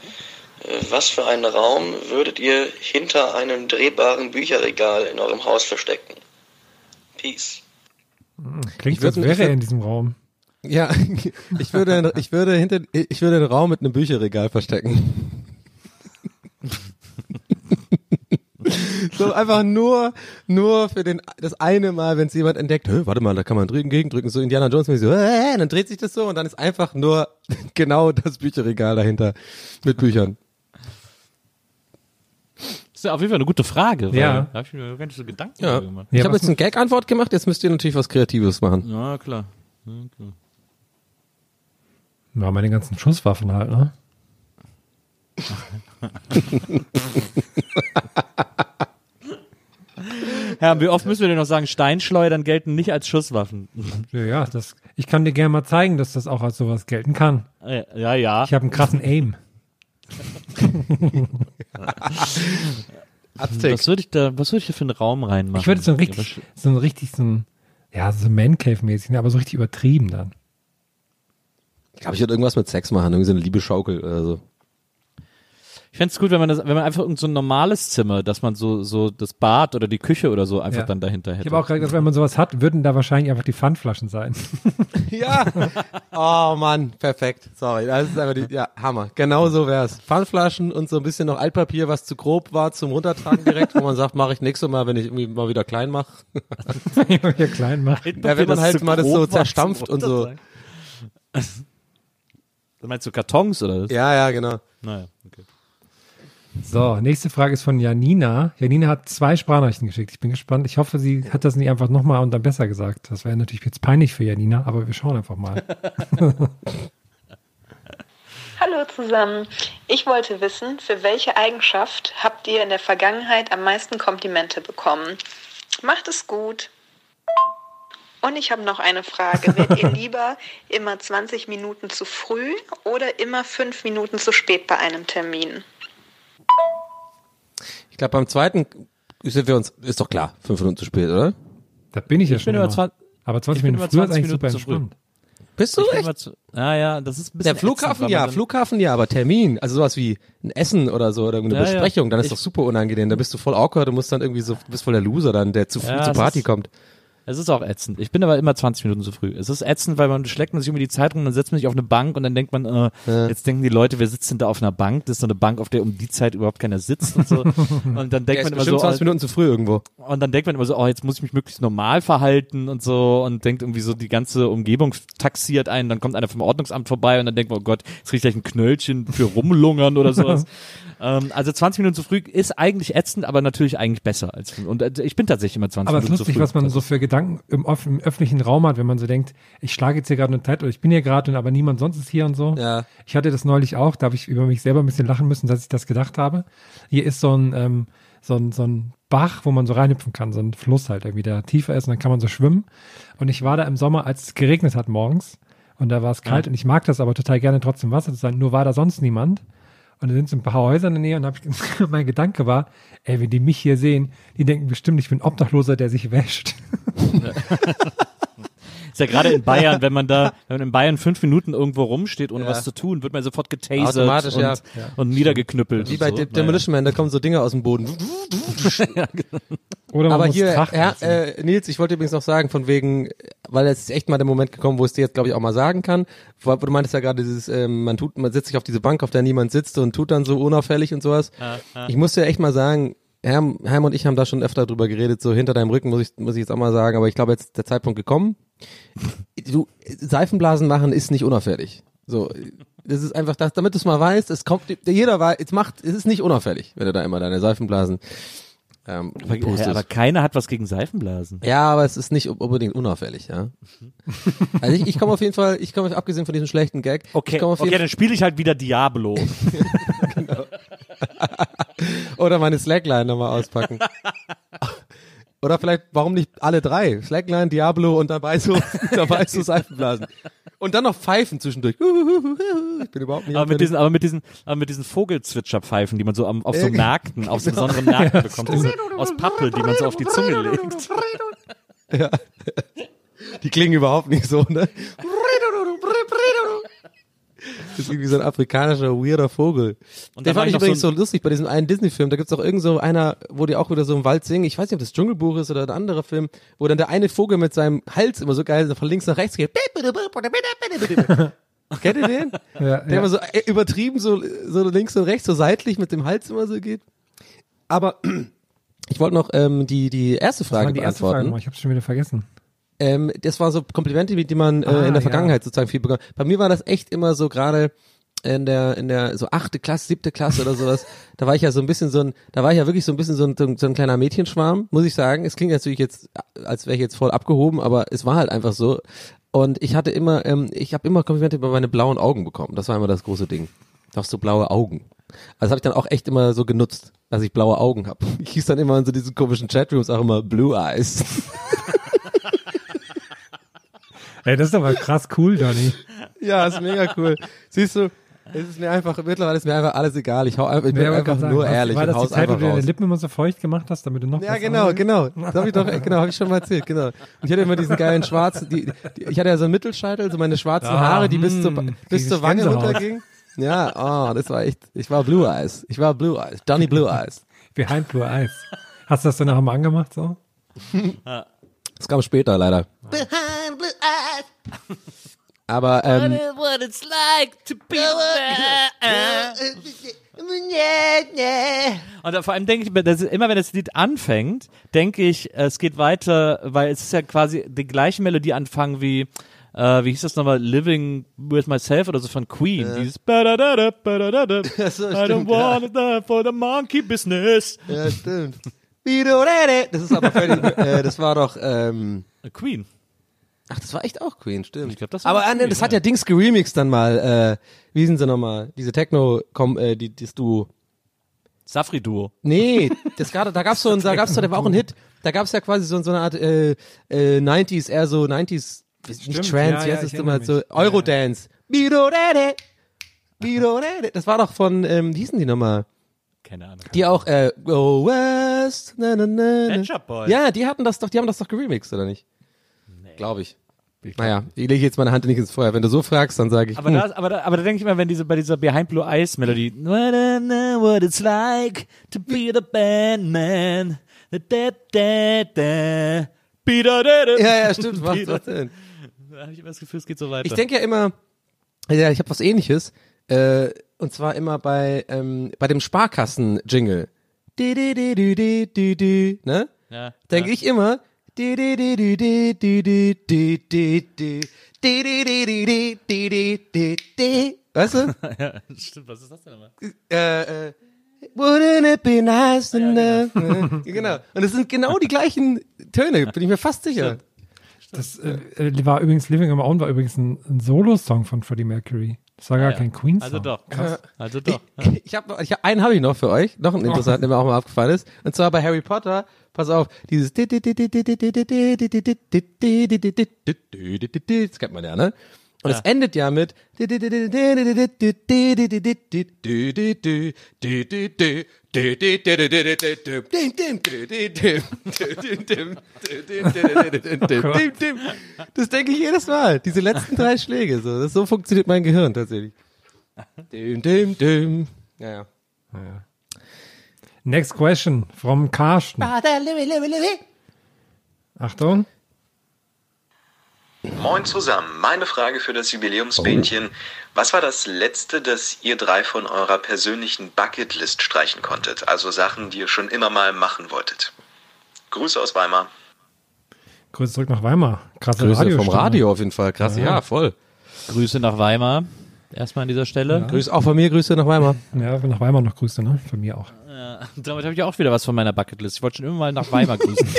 was für einen Raum würdet ihr hinter einem drehbaren Bücherregal in eurem Haus verstecken? Peace. Klingt, Ich würd- als wäre er in diesem Raum. Ja, ich würde, ich würde hinter, ich würde den Raum mit einem Bücherregal verstecken. so einfach nur, nur für den, das eine Mal, wenn es jemand entdeckt, Hö, warte mal, da kann man drücken, gegendrücken, so Indiana Jones, so, äh, dann dreht sich das so und dann ist einfach nur genau das Bücherregal dahinter mit Büchern. Das ist ja auf jeden Fall eine gute Frage. weil Ja. Da hab ich mir gar nicht so Gedanken Ja. drüber gemacht. Ich Ja, habe jetzt eine Gag-Antwort gemacht, jetzt müsst ihr natürlich was Kreatives machen. Ja, klar. Ja, klar. Ja, meine ganzen Schusswaffen halt, ne? Herr, wie oft müssen wir denn noch sagen, Steinschleudern gelten nicht als Schusswaffen? Ja, ja, das, ich kann dir gerne mal zeigen, dass das auch als sowas gelten kann. Äh, ja, ja. Ich habe einen krassen Aim. Aztec. Was würde ich da, was würde ich da für einen Raum reinmachen? Ich würde so ein richtig, so ein richtig, so ein, ja, so Man-Cave-mäßig, ne, aber so richtig übertrieben dann. Ich glaube, ich würde irgendwas mit Sex machen, irgendwie so eine Liebeschaukel oder so. Ich fände es gut, wenn man das, wenn man einfach irgend so ein normales Zimmer, dass man so, so das Bad oder die Küche oder so einfach Ja. dann dahinter hätte. Ich habe auch gerade gedacht, wenn man sowas hat, würden da wahrscheinlich einfach die Pfandflaschen sein. Ja. Oh Mann, perfekt. Sorry, das ist einfach die, ja, Hammer. Genau so wär's. Pfandflaschen und so ein bisschen noch Altpapier, was zu grob war zum Runtertragen direkt, wo man sagt, mache ich nächstes Mal, wenn ich irgendwie mal wieder klein mache. Hier klein macht. Ja, wenn man halt mal das so zerstampft und so. Meinst du Kartons oder was? Ja, ja, genau. Naja, okay. So, nächste Frage ist von Janina. Janina hat zwei Sprachnachrichten geschickt. Ich bin gespannt. Ich hoffe, sie hat das nicht einfach nochmal und dann besser gesagt. Das wäre natürlich jetzt peinlich für Janina, aber wir schauen einfach mal. Hallo zusammen. Ich wollte wissen, für welche Eigenschaft habt ihr in der Vergangenheit am meisten Komplimente bekommen? Macht es gut. Und ich habe noch eine Frage. Werdet ihr lieber immer 20 Minuten zu früh oder immer 5 Minuten zu spät bei einem Termin? Ich glaube, beim zweiten sind wir uns, ist doch klar, fünf Minuten zu spät, oder? Da bin ich ja Ich schon bin immer immer. zwan- Aber 20 ich bin Minuten früher ist 20 eigentlich super Minuten zu früh. entspannt. Bist du Ich echt? ja, ja, das ist ein bisschen Der ätzend, Flughafen weil ja, Flughafen ja, aber Termin, also sowas wie ein Essen oder so oder eine Ja. Besprechung, dann ist Ich- doch super unangenehm. Da bist du voll awkward, du musst dann irgendwie so, du bist voll der Loser dann, der zu früh Ja, zur Party ist- kommt. Es ist auch ätzend. Ich bin aber immer 20 Minuten zu früh. Es ist ätzend, weil man schlägt man sich irgendwie die Zeit rum, dann setzt man sich auf eine Bank und dann denkt man, äh, Ja. jetzt denken die Leute, wir sitzen da auf einer Bank. Das ist so eine Bank, auf der um die Zeit überhaupt keiner sitzt und so. Und dann denkt ist man immer so, 20 Minuten zu früh irgendwo. und dann denkt man immer so, oh, jetzt muss ich mich möglichst normal verhalten und so und denkt irgendwie so, die ganze Umgebung taxiert einen, dann kommt einer vom Ordnungsamt vorbei und dann denkt man, oh Gott, jetzt krieg ich gleich ein Knöllchen für rumlungern oder sowas. ähm, also 20 Minuten zu früh ist eigentlich ätzend, aber natürlich eigentlich besser als und äh, ich bin tatsächlich immer 20 Aber es ist Minuten lustig, zu früh. was man so für Gedanken im, off- im öffentlichen Raum hat, wenn man so denkt, ich schlage jetzt hier gerade eine Zeit oder ich bin hier gerade, und aber niemand sonst ist hier und so. Ja. Ich hatte das neulich auch, da habe ich über mich selber ein bisschen lachen müssen, dass ich das gedacht habe. Hier ist so ein, ähm, so ein, so ein Bach, wo man so reinhüpfen kann, so ein Fluss halt irgendwie, der tiefer ist und dann kann man so schwimmen. Und ich war da im Sommer, als es geregnet hat morgens und da war es kalt und ich mag das aber total gerne trotzdem Wasser zu sein, nur war da sonst niemand. Und da sind so ein paar Häuser in der Nähe und hab mein Gedanke war, ey, wenn die mich hier sehen, die denken bestimmt, ich bin Obdachloser, der sich wäscht. Ist ja gerade in Bayern, wenn man da, wenn man in Bayern fünf Minuten irgendwo rumsteht, ohne Ja. was zu tun, wird man sofort getasert Automatisch, und, ja. und niedergeknüppelt. Wie bei so. De Demolition Man, da kommen so Dinge aus dem Boden. Oder man Aber muss hier, lassen. äh, Nils, ich wollte übrigens noch sagen, von wegen, weil es ist echt mal der Moment gekommen, wo es dir jetzt, glaube ich, auch mal sagen kann. Wo, du meintest ja gerade dieses, ähm, man tut, man setzt sich auf diese Bank, auf der niemand sitzt und tut dann so unauffällig und sowas. Ich muss dir echt mal sagen, Herm, Herm und ich haben da schon öfter drüber geredet, so hinter deinem Rücken muss ich, muss ich jetzt auch mal sagen, aber ich glaube, jetzt ist der Zeitpunkt gekommen. Du, Seifenblasen machen ist nicht unauffällig. So, das ist einfach das, damit du es mal weißt, es kommt, jeder weiß, es macht, es ist nicht unauffällig, wenn du da immer deine Seifenblasen ähm, Aber, aber keiner hat was gegen Seifenblasen. Ja, aber es ist nicht unbedingt unauffällig, ja. Also ich, ich komme auf jeden Fall, ich komme abgesehen von diesem schlechten Gag, Okay, okay dann spiele ich halt wieder Diablo. Oder meine Slackline nochmal auspacken. Oder vielleicht, warum nicht alle drei? Slackline, Diablo und dabei so, dabei so Seifenblasen. Und dann noch Pfeifen zwischendurch. Ich bin überhaupt nicht aber mit diesen, aber mit diesen, aber mit diesen Vogelzwitscherpfeifen, die man so am, auf so Äh, Märkten, auf so besonderen Märkten bekommt, so aus Pappe, die man so auf die Zunge legt. Ja. Die klingen überhaupt nicht so, ne? Das ist irgendwie so ein afrikanischer, weirder Vogel. Und Den war fand ich übrigens so so, lustig bei diesem einen Disney-Film. Da gibt's auch irgend so einer, wo die auch wieder so im Wald singen. Ich weiß nicht, ob das Dschungelbuch ist oder ein anderer Film, wo dann der eine Vogel mit seinem Hals immer so geil von links nach rechts geht. Kennt ihr den? Ja, Der ja. immer so äh, übertrieben so, so links und rechts, so seitlich mit dem Hals immer so geht. Aber ich wollte noch ähm, die, die erste Frage die erste Frage beantworten. nochmal. Ich habe schon wieder vergessen. Ähm, das war so Komplimente, die man äh, Ah, in der ja. Vergangenheit sozusagen viel bekommen. Bei mir war das echt immer so gerade in der in der so achte Klasse, siebte Klasse oder sowas. da war ich ja so ein bisschen so ein, da war ich ja wirklich so ein bisschen so ein, so ein, so ein kleiner Mädchenschwarm, muss ich sagen. Es klingt natürlich jetzt, als wäre ich jetzt voll abgehoben, aber es war halt einfach so. Und ich hatte immer, ähm, ich habe immer Komplimente über meine blauen Augen bekommen. Das war immer das große Ding. Du hast so blaue Augen. Also habe ich dann auch echt immer so genutzt, dass ich blaue Augen habe. Ich hieß dann immer in so diesen komischen Chatrooms auch immer Blue Eyes. Ey, das ist aber krass cool, Donny. Ja, ist mega cool. Siehst du, es ist mir einfach, mittlerweile ist mir einfach alles egal. Ich hau einfach, ich bin Ja, einfach sagen, nur was- ehrlich War das die Zeit, wo du deine. Lippen immer so feucht gemacht hast, damit du noch Ja, genau, genau. Das habe ich doch, genau, habe ich schon mal erzählt, genau. Und ich hatte immer diesen geilen schwarzen, die, die, ich hatte ja so einen Mittelscheitel, so meine schwarzen Ah, Haare, die bis hm, zur, bis zur Wange runtergingen. Ja, oh, das war echt, ich war Blue Eyes. Ich war Blue Eyes. Johnny Blue Eyes. Behind Blue Eyes. Hast du das dann nachher mal angemacht, so? Das kam später, leider. Aber, ähm, what it's like to be Und vor allem denke ich, mir, immer wenn das Lied anfängt, denke ich, es geht weiter, weil es ist ja quasi die gleiche Melodie anfangen wie, äh, wie hieß das nochmal, Living with Myself oder so von Queen. Dieses Badadada, badadada, Ja, so, I don't ja. want it for the monkey business. ja, stimmt. Das ist aber völlig, äh, das war doch, ähm, Queen. Ach, das war echt auch Queen, stimmt. Ich glaub, das war Aber ah, nee, Queen, das hat ja. ja Dings geremixed dann mal. Äh, wie sind sie nochmal? Diese Techno, komm, äh, die, das Duo. Safri-Duo. Nee, das gerade, da gab's so ein, da gab's so, der war auch ein Hit. Da gab's ja quasi so, so eine Art äh, äh, 90s, eher so 90s, nicht Trance, ja, wie ja, heißt das ich immer so. Eurodance. Bidodede. Das war doch von, ähm, wie hießen die nochmal? Keine Ahnung. Die auch, äh, Go West, na, na, na, na. Boys. Ja, die hatten das doch, die haben das doch geremixed, oder nicht? Nee. Glaube ich. Naja, ich lege jetzt meine Hand nicht ins Feuer. Wenn du so fragst, dann sage ich, Aber hm. da, aber da, aber da denke ich mal, wenn diese, bei dieser Behind Blue Eyes Melodie, Wanna know what it's like to be the bandman. Da, da, da, da. Bi, da, da, da. ja, ja, stimmt, macht, da. macht Sinn. Da habe ich immer das Gefühl, es geht so weiter. Ich denke ja immer, ja, ich habe was ähnliches, äh, und zwar immer bei, ähm, bei dem Sparkassen-Jingle. Ne? Ja, Denke ja. ich immer. Weißt du? ja, stimmt. Was ist das denn immer? Äh, äh, Wouldn't it be nice to know? Genau. genau. Und es sind genau die gleichen Töne, bin ich mir fast sicher. Das äh, war übrigens Living on My Own war übrigens ein, ein Solo-Song von Freddie Mercury. Das war gar ja. kein Queen-Song. Also doch. Krass. Also doch. Ich, ich habe ich hab, einen habe ich noch für euch, noch einen interessanten, der mir auch mal aufgefallen ist. Und zwar bei Harry Potter, pass auf, dieses das kennt man ja, ne? Und es endet ja mit Das denke ich jedes Mal. Diese letzten drei Schläge. So, das, so funktioniert mein Gehirn tatsächlich. Dim, dim, dim. Ja, ja. Next question from Karsten. Achtung. Moin zusammen. Meine Frage für das Jubiläumsbähnchen. Was war das letzte, das ihr drei von eurer persönlichen Bucketlist streichen konntet? Also Sachen, die ihr schon immer mal machen wolltet. Grüße aus Weimar. Grüße zurück nach Weimar. Krasse Grüße vom Radiostunde. Radio auf jeden Fall. Krass, ja, Ja. voll. Grüße nach Weimar. Erstmal an dieser Stelle. Grüße auch von mir, Grüße nach Weimar. Ja, nach Weimar noch Grüße, ne? Von mir auch. Ja, damit habe ich auch wieder was von meiner Bucketlist. Ich wollte schon immer mal nach Weimar grüßen.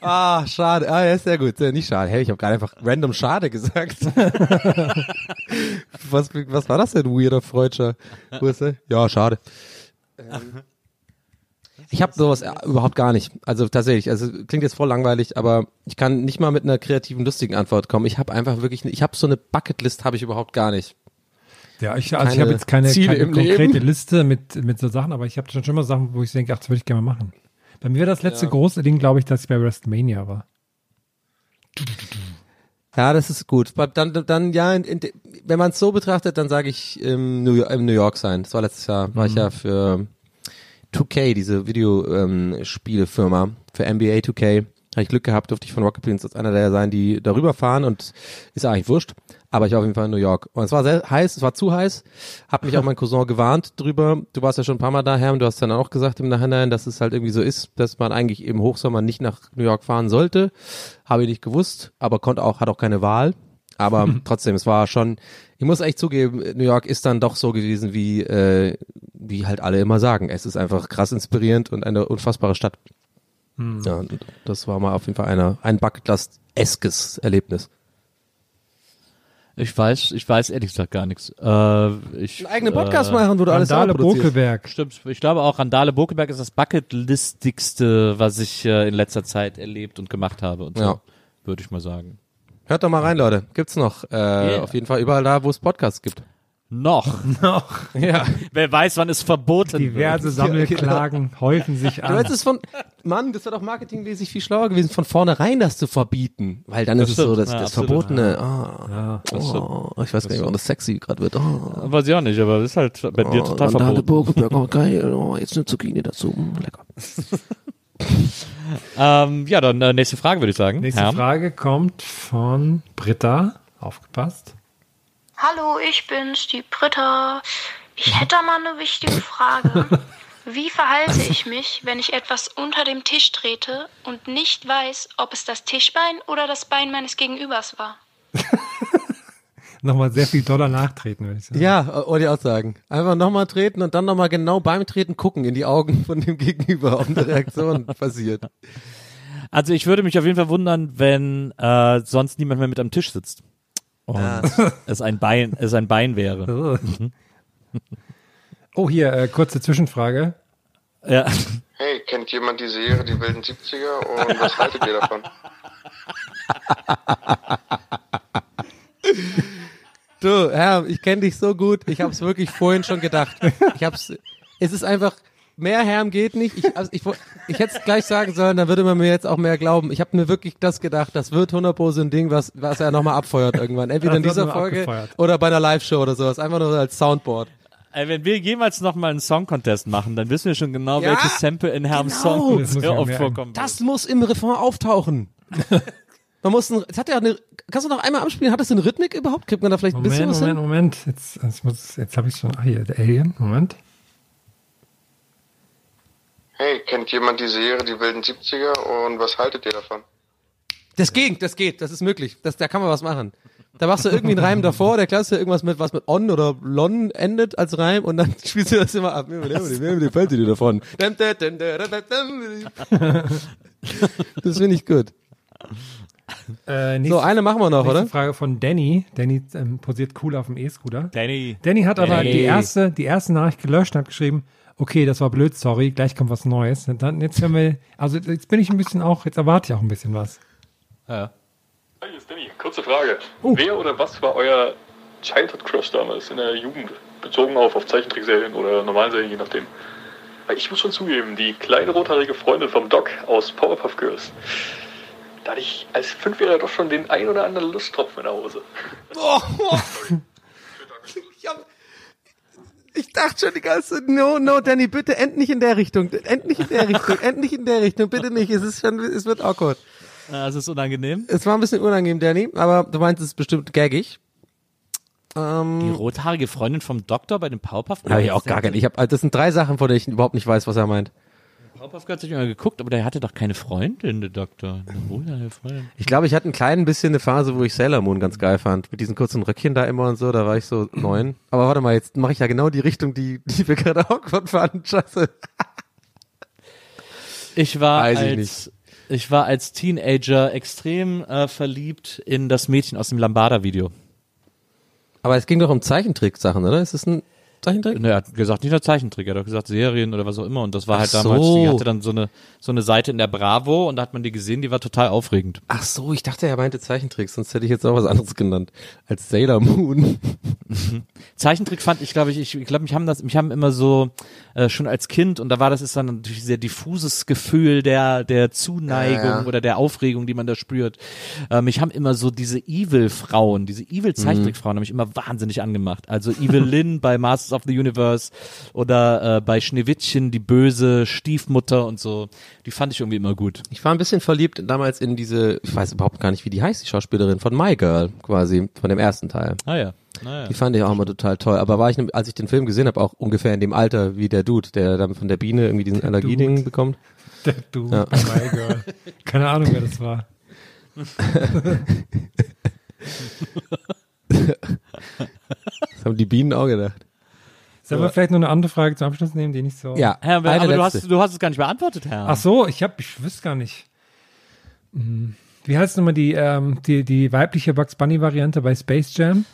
Ah, schade. Ah, ja, ist sehr gut. Nicht schade. Hey, ich habe gerade einfach random schade gesagt. was, was war das denn, weirder Freudscher? Ja, schade. Ähm, Ich habe sowas äh, überhaupt gar nicht. Also tatsächlich, also klingt jetzt voll langweilig, aber ich kann nicht mal mit einer kreativen, lustigen Antwort kommen. Ich habe einfach wirklich, ich habe so eine Bucketlist, habe ich überhaupt gar nicht. Ja, ich, also ich habe jetzt keine, Ziele keine konkrete Leben. Liste mit, mit so Sachen, aber ich habe schon schon mal Sachen, wo ich denke, ach, das würde ich gerne mal machen. Bei mir war das letzte Ja. große Ding, glaube ich, dass ich bei WrestleMania war. Ja, das ist gut. Dann, dann ja, in, in, wenn man es so betrachtet, dann sage ich im New, im New York sein. Das war letztes Jahr, war ich ja für 2K, diese Videospielefirma, für NBA 2K. Habe ich Glück gehabt, durfte ich von Rocket Beans als einer der sein, die darüber fahren und ist eigentlich wurscht. Aber ich war auf jeden Fall in New York. Und es war sehr heiß, es war zu heiß. Hat mich auch mein Cousin gewarnt drüber. Du warst ja schon ein paar Mal daher und du hast dann auch gesagt im Nachhinein, dass es halt irgendwie so ist, dass man eigentlich im Hochsommer nicht nach New York fahren sollte. Habe ich nicht gewusst, aber konnte auch, hat auch keine Wahl. Aber trotzdem, es war schon, ich muss echt zugeben, New York ist dann doch so gewesen, wie, äh, wie halt alle immer sagen. Es ist einfach krass inspirierend und eine unfassbare Stadt. Hm. Ja, das war mal auf jeden Fall eine, ein Bucketlist-eskes Erlebnis. Ich weiß, ich weiß ehrlich gesagt gar nichts. Äh, ich, Einen eigenen Podcast machen, wo du alles Randale. Bokelberg. Stimmt. Ich glaube auch, Randale Bokeberg ist das Bucketlistigste, was ich äh, in letzter Zeit erlebt und gemacht habe. Und so, Ja. würde ich mal sagen. Hört doch mal rein, Leute. Gibt's noch. Äh, Yeah. Auf jeden Fall überall da, wo es Podcasts gibt. Noch. Noch. Ja. Wer weiß, wann es verboten Diverse wird. Sammelklagen häufen sich Du an. hättest es von, Mann, das wäre doch marketingmäßig viel schlauer gewesen, von vornherein das zu verbieten. Weil dann Das ist es so, stimmt. das, Ja, das absolut. Verbotene. Ah, Ja. oh, ich weiß gar nicht, warum das sexy gerade wird. Oh, Weiß ich auch nicht, aber das ist halt bei dir oh, total Randale verboten. Bogenberg, oh geil, oh, jetzt eine Zucchini dazu, mm, lecker. Ähm, ja, dann äh, nächste Frage würde ich sagen. Nächste Herm. Frage kommt von Britta. Aufgepasst. Hallo, ich bin's, die Britta. Ich hätte da mal eine wichtige Frage. Wie verhalte ich mich, wenn ich etwas unter dem Tisch trete und nicht weiß, ob es das Tischbein oder das Bein meines Gegenübers war? Nochmal sehr viel Dollar nachtreten, würde ich sagen. Ja, äh, wollte ich auch sagen. Einfach nochmal treten und dann nochmal genau beim Treten gucken in die Augen von dem Gegenüber, ob eine Reaktion passiert. Also ich würde mich auf jeden Fall wundern, wenn äh, sonst niemand mehr mit am Tisch sitzt. Und es ein Bein, es ein Bein wäre. Oh, hier, äh, kurze Zwischenfrage. Ja. Hey, kennt jemand die Serie Die wilden 70er und was haltet ihr davon? Du, Herr, ich kenne dich so gut. Ich habe es wirklich vorhin schon gedacht. Ich hab's. Es ist einfach mehr Herm geht nicht. Ich, also ich, ich hätte es gleich sagen sollen, dann würde man mir jetzt auch mehr glauben. Ich habe mir wirklich das gedacht. Das wird 100 Pro so ein Ding, was was er nochmal abfeuert irgendwann. Entweder in dieser Folge abgefeuert. oder bei einer Live-Show oder sowas. Einfach nur als Soundboard. Ey, wenn wir jemals noch mal einen Song-Contest machen, dann wissen wir schon genau, Ja, welches Sample in Herms genau. Song sehr oft vorkommen. Das muss im Refrain auftauchen. Man muss ein, es hat ja eine, kannst du noch einmal abspielen? Hat das eine Rhythmik überhaupt? Kriegt man da vielleicht ein Moment, bisschen was Moment, hin? Moment. Jetzt, jetzt, muss- jetzt habe ich schon. Ah, hier, der Alien. Moment. Hey, kennt jemand die Serie Die wilden 70er und was haltet ihr davon? Das geht, das geht, das ist möglich. Das, da kann man was machen. Da machst du irgendwie einen Reim davor, der klasse irgendwas mit, was mit on oder lon endet als Reim und dann spielst du das immer ab. Wie fällt dir davon? Das finde ich gut. Äh, So, eine machen wir noch, nächste oder? Frage von Danny. Danny ähm, posiert cool auf dem E-Scooter. Danny. Danny hat aber Danny. die erste, die erste Nachricht gelöscht und hat geschrieben, okay, das war blöd, sorry, gleich kommt was Neues. Und dann, jetzt hören wir, also jetzt bin ich ein bisschen auch, jetzt erwarte ich auch ein bisschen was. Ja. Hi, hier ist Danny. Kurze Frage. Wer oder was war euer Childhood Crush damals in der Jugend? Bezogen auf, auf Zeichentrickserien oder normalen Serien, je nachdem. Weil ich muss schon zugeben, die kleine rothaarige Freundin vom Doc aus Powerpuff Girls, da hatte ich als Fünfjähriger doch schon den ein oder anderen Lusttropfen in der Hose. Ich, hab, ich dachte schon die ganze Zeit, no, no, Danny, bitte end nicht in der Richtung, end nicht in der Richtung, end nicht in der Richtung, bitte nicht, es ist schon, es wird awkward. Äh, Es ist unangenehm. Es war ein bisschen unangenehm, Danny, aber du meinst, es ist bestimmt gaggig. Die Ähm, rothaarige Freundin vom Doktor bei den Powerpuff habe ich auch gar nicht. Ich hab, das sind drei Sachen, von denen ich überhaupt nicht weiß, was er meint. Powerpuff Girls hab ich mal geguckt, aber der hatte doch keine Freundin, der Doktor. Eine Freundin. Ich glaube, ich hatte ein klein bisschen eine Phase, wo ich Sailor Moon ganz geil fand. Mit diesen kurzen Röckchen da immer und so, da war ich so neun. Aber warte mal, jetzt mache ich ja genau die Richtung, die, die wir gerade awkward fanden. Scheiße. Ich war Weiß ich als ich war als Teenager extrem äh, verliebt in das Mädchen aus dem Lambada-Video. Aber es ging doch um Zeichentrick-Sachen, oder? Ist es ein Zeichentrick? Ne, Er hat gesagt, nicht nur Zeichentrick, er hat auch gesagt Serien oder was auch immer. Und das war halt Ach damals, so. die hatte dann so eine, so eine Seite in der Bravo und da hat man die gesehen, die war total aufregend. Ach so, ich dachte, er meinte Zeichentrick, sonst hätte ich jetzt auch was anderes genannt. Als Sailor Moon. Zeichentrick fand ich, glaube ich, ich, ich glaube, mich haben das, mich haben immer so äh, schon als Kind und da war das ist dann natürlich sehr diffuses Gefühl der der Zuneigung Ja, ja. oder der Aufregung, die man da spürt. Äh, mich haben immer so diese Evil Frauen, diese Evil Zeichentrickfrauen, haben mich immer wahnsinnig angemacht. Also Evil Lynn bei Masters of the Universe oder äh, bei Schneewittchen die böse Stiefmutter und so. Die fand ich irgendwie immer gut. Ich war ein bisschen verliebt damals in diese, ich weiß überhaupt gar nicht, wie die heißt, die Schauspielerin von My Girl, quasi, von dem ersten Teil. Ah ja. Naja. Die fand ich auch immer total toll. Aber war ich, als ich den Film gesehen habe, auch ungefähr in dem Alter wie der Dude, der dann von der Biene irgendwie diesen Allergieding bekommt. Der Dude, Ja. my girl. Keine Ahnung, wer das war. Das haben die Bienen auch gedacht. Sollen wir vielleicht noch eine andere Frage zum Abschluss nehmen, die nicht so. Ja, Herr, aber eine du hast, du hast es gar nicht beantwortet, Herr. Ach so, ich hab, ich wüsste gar nicht. Hm. Wie heißt nochmal die, ähm, die, die weibliche Bugs Bunny Variante bei Space Jam?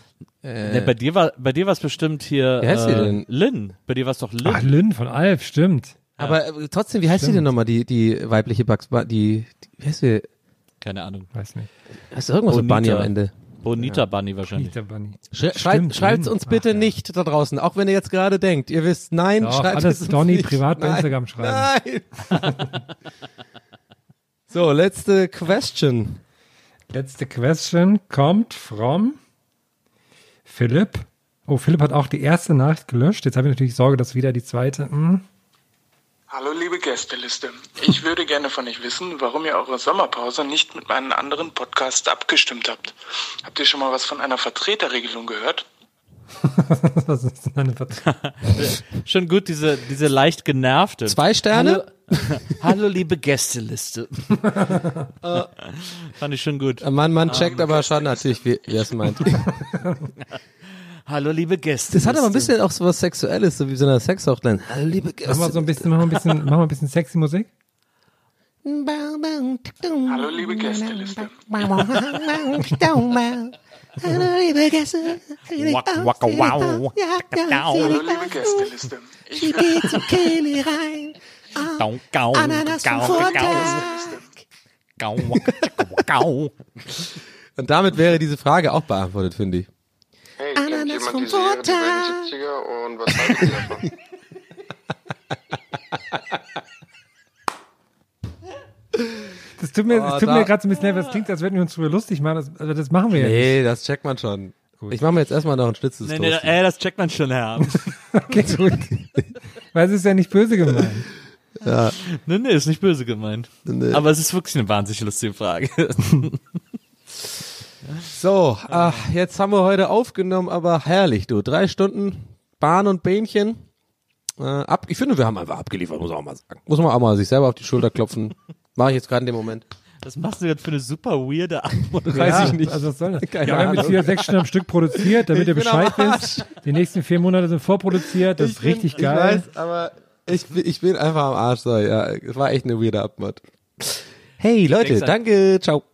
Ne, bei dir war bei dir war es bestimmt hier Wer heißt sie äh, denn? Lynn. Bei dir war es doch Lynn. Ach, Lynn von Alf, stimmt. Aber äh, trotzdem, wie heißt sie denn nochmal, die, die weibliche Bugs Bunny, die, die, wie heißt sie? Keine Ahnung. Weiß nicht. Hast du irgendwas mit Bunny am Ende? Bonita Bunny wahrscheinlich. Der Bunny. Schrei Stimmt, schreibt Lynn. uns bitte Ach, ja. nicht da draußen, auch wenn ihr jetzt gerade denkt, ihr wisst, nein, Doch, schreibt alles es uns Donny nicht. privat bei Instagram schreiben. Nein. so, letzte Question. Letzte Question kommt from Philipp. Oh, Philipp hat auch die erste Nachricht gelöscht. Jetzt habe ich natürlich Sorge, dass wieder die zweite. Hm. Hallo liebe Gästeliste. Ich würde gerne von euch wissen, warum ihr eure Sommerpause nicht mit meinen anderen Podcasts abgestimmt habt. Habt ihr schon mal was von einer Vertreterregelung gehört? Was ist denn eine Schon gut, diese, diese leicht genervte. Zwei Sterne? Hallo, hallo liebe Gästeliste. Äh, Fand ich schon gut. Mann, man checkt aber schon natürlich, wie, wie er es meint. Hallo liebe Gästeliste. Das hat aber ein bisschen auch so was Sexuelles, so wie so eine Sexhotline. Hallo, liebe Machen wir so ein bisschen, machen wir ein bisschen, machen wir ein bisschen sexy Musik? Hallo liebe Gästeliste. Waka, waka, wow. Hallo liebe Gästeliste. Ich geht zum Kelly rein. Gau, gau, Ananas gau, vom gau, Vortag. gau, waka, tschakka, gau. Und damit wäre diese Frage auch beantwortet, finde ich. Vom die wilden 70er und was haltet ihr davon? Das tut mir, Oh, das tut da- mir gerade so ein bisschen leid, weil es klingt, als würden wir uns drüber lustig machen. Das, also das machen wir ja nicht. Nee, das checkt man schon. Ich mache mir jetzt erstmal noch ein Schnitzel. Nee, nee, ey, das checkt man schon, Herr. Okay, gut. Weil es ist ja nicht böse gemeint. Ja. Nee, nee, ist nicht böse gemeint. Nee. Aber es ist wirklich eine wahnsinnig lustige Frage. So, ach, jetzt haben wir heute aufgenommen, aber herrlich, du. Drei Stunden Bahn und Bähnchen. Äh, ab, ich finde, wir haben einfach abgeliefert, muss man auch mal sagen. Muss man auch mal sich selber auf die Schulter klopfen. Mache ich jetzt gerade in dem Moment. Was machst du jetzt für eine super weirde Antwort? Weiß ich nicht. Also was soll das? Keine ja, wir haben jetzt hier sechs Stunden am Stück produziert, damit Ich ihr Bescheid wisst. Die nächsten vier Monate sind vorproduziert. Das ist bin- richtig geil. Ich weiß, aber ich, bin- ich bin einfach am Arsch. So, ja, es war echt eine weirde Abmod. Hey Leute, danke, ciao.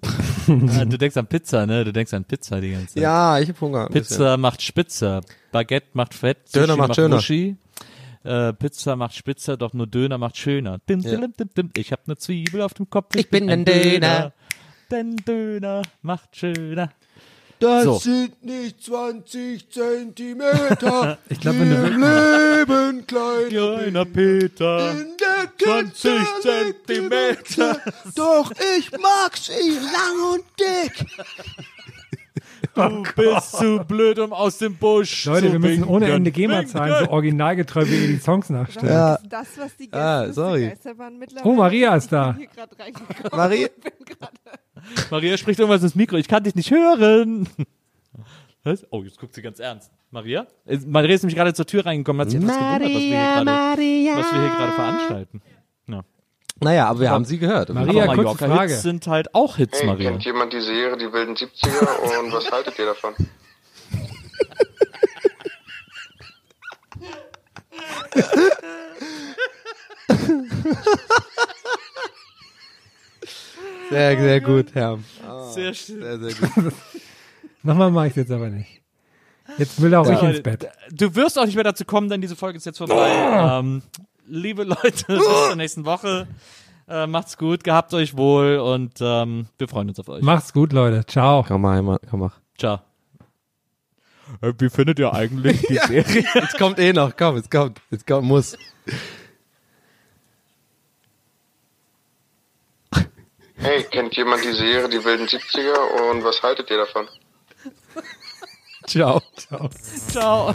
Ah, Du denkst an Pizza, ne? Du denkst an Pizza die ganze Zeit. Ja, ich hab Hunger. Pizza macht Spitzer. Baguette macht Fett. Döner Sushi macht schöner. Muschi. Äh, Pizza macht spitzer, doch nur Döner macht schöner. Dim, Ja. dim, dim, dim. Ich hab ne Zwiebel auf dem Kopf. Ich bin ein Döner. Denn Döner macht schöner. Das So. sind nicht 20 Zentimeter. Ich glaube, wenn Im du Leben klein. Kleiner Peter. In der 20 Kette Zentimeter. Doch ich mag sie lang und dick. Du bist zu blöd, um aus dem Busch Leute, zu wir müssen ohne. Ende GEMA zahlen, so originalgetreu, wie ihr die Songs nachstellt. Ja. Das, was die Ah, Gäste sorry. Geisterbahn mittlerweile. Oh, Maria ist da. Maria- Ich bin grad- Maria spricht irgendwas ins Mikro. Ich kann dich nicht hören. Was? Oh, jetzt guckt sie ganz ernst. Maria? Äh, Maria ist nämlich gerade zur Tür reingekommen, hat sich etwas gewundert, was wir hier gerade, Maria. was wir hier gerade veranstalten. Ja. Naja, aber wir haben sie gehört. Maria, Aber kurze Frage. Mallorca-Hits sind halt auch Hits, Hey, Maria. kennt jemand die Serie Die wilden 70er und was haltet ihr davon? Sehr, sehr gut, Herr. Sehr schön. Sehr, sehr gut. Nochmal mache ich jetzt aber nicht. Jetzt will auch ich ins Bett. Du wirst auch nicht mehr dazu kommen, denn diese Folge ist jetzt vorbei. Ähm, liebe Leute, bis zur nächsten Woche. Äh, macht's gut, gehabt euch wohl und ähm, wir freuen uns auf euch. Macht's gut, Leute. Ciao. Komm mal, komm mach. Ciao. Äh, Wie findet ihr eigentlich die Serie? Jetzt kommt eh noch, komm, jetzt kommt, jetzt kommt, muss. Hey, kennt jemand die Serie Die wilden 70er und was haltet ihr davon? Ciao. Ciao. Ciao.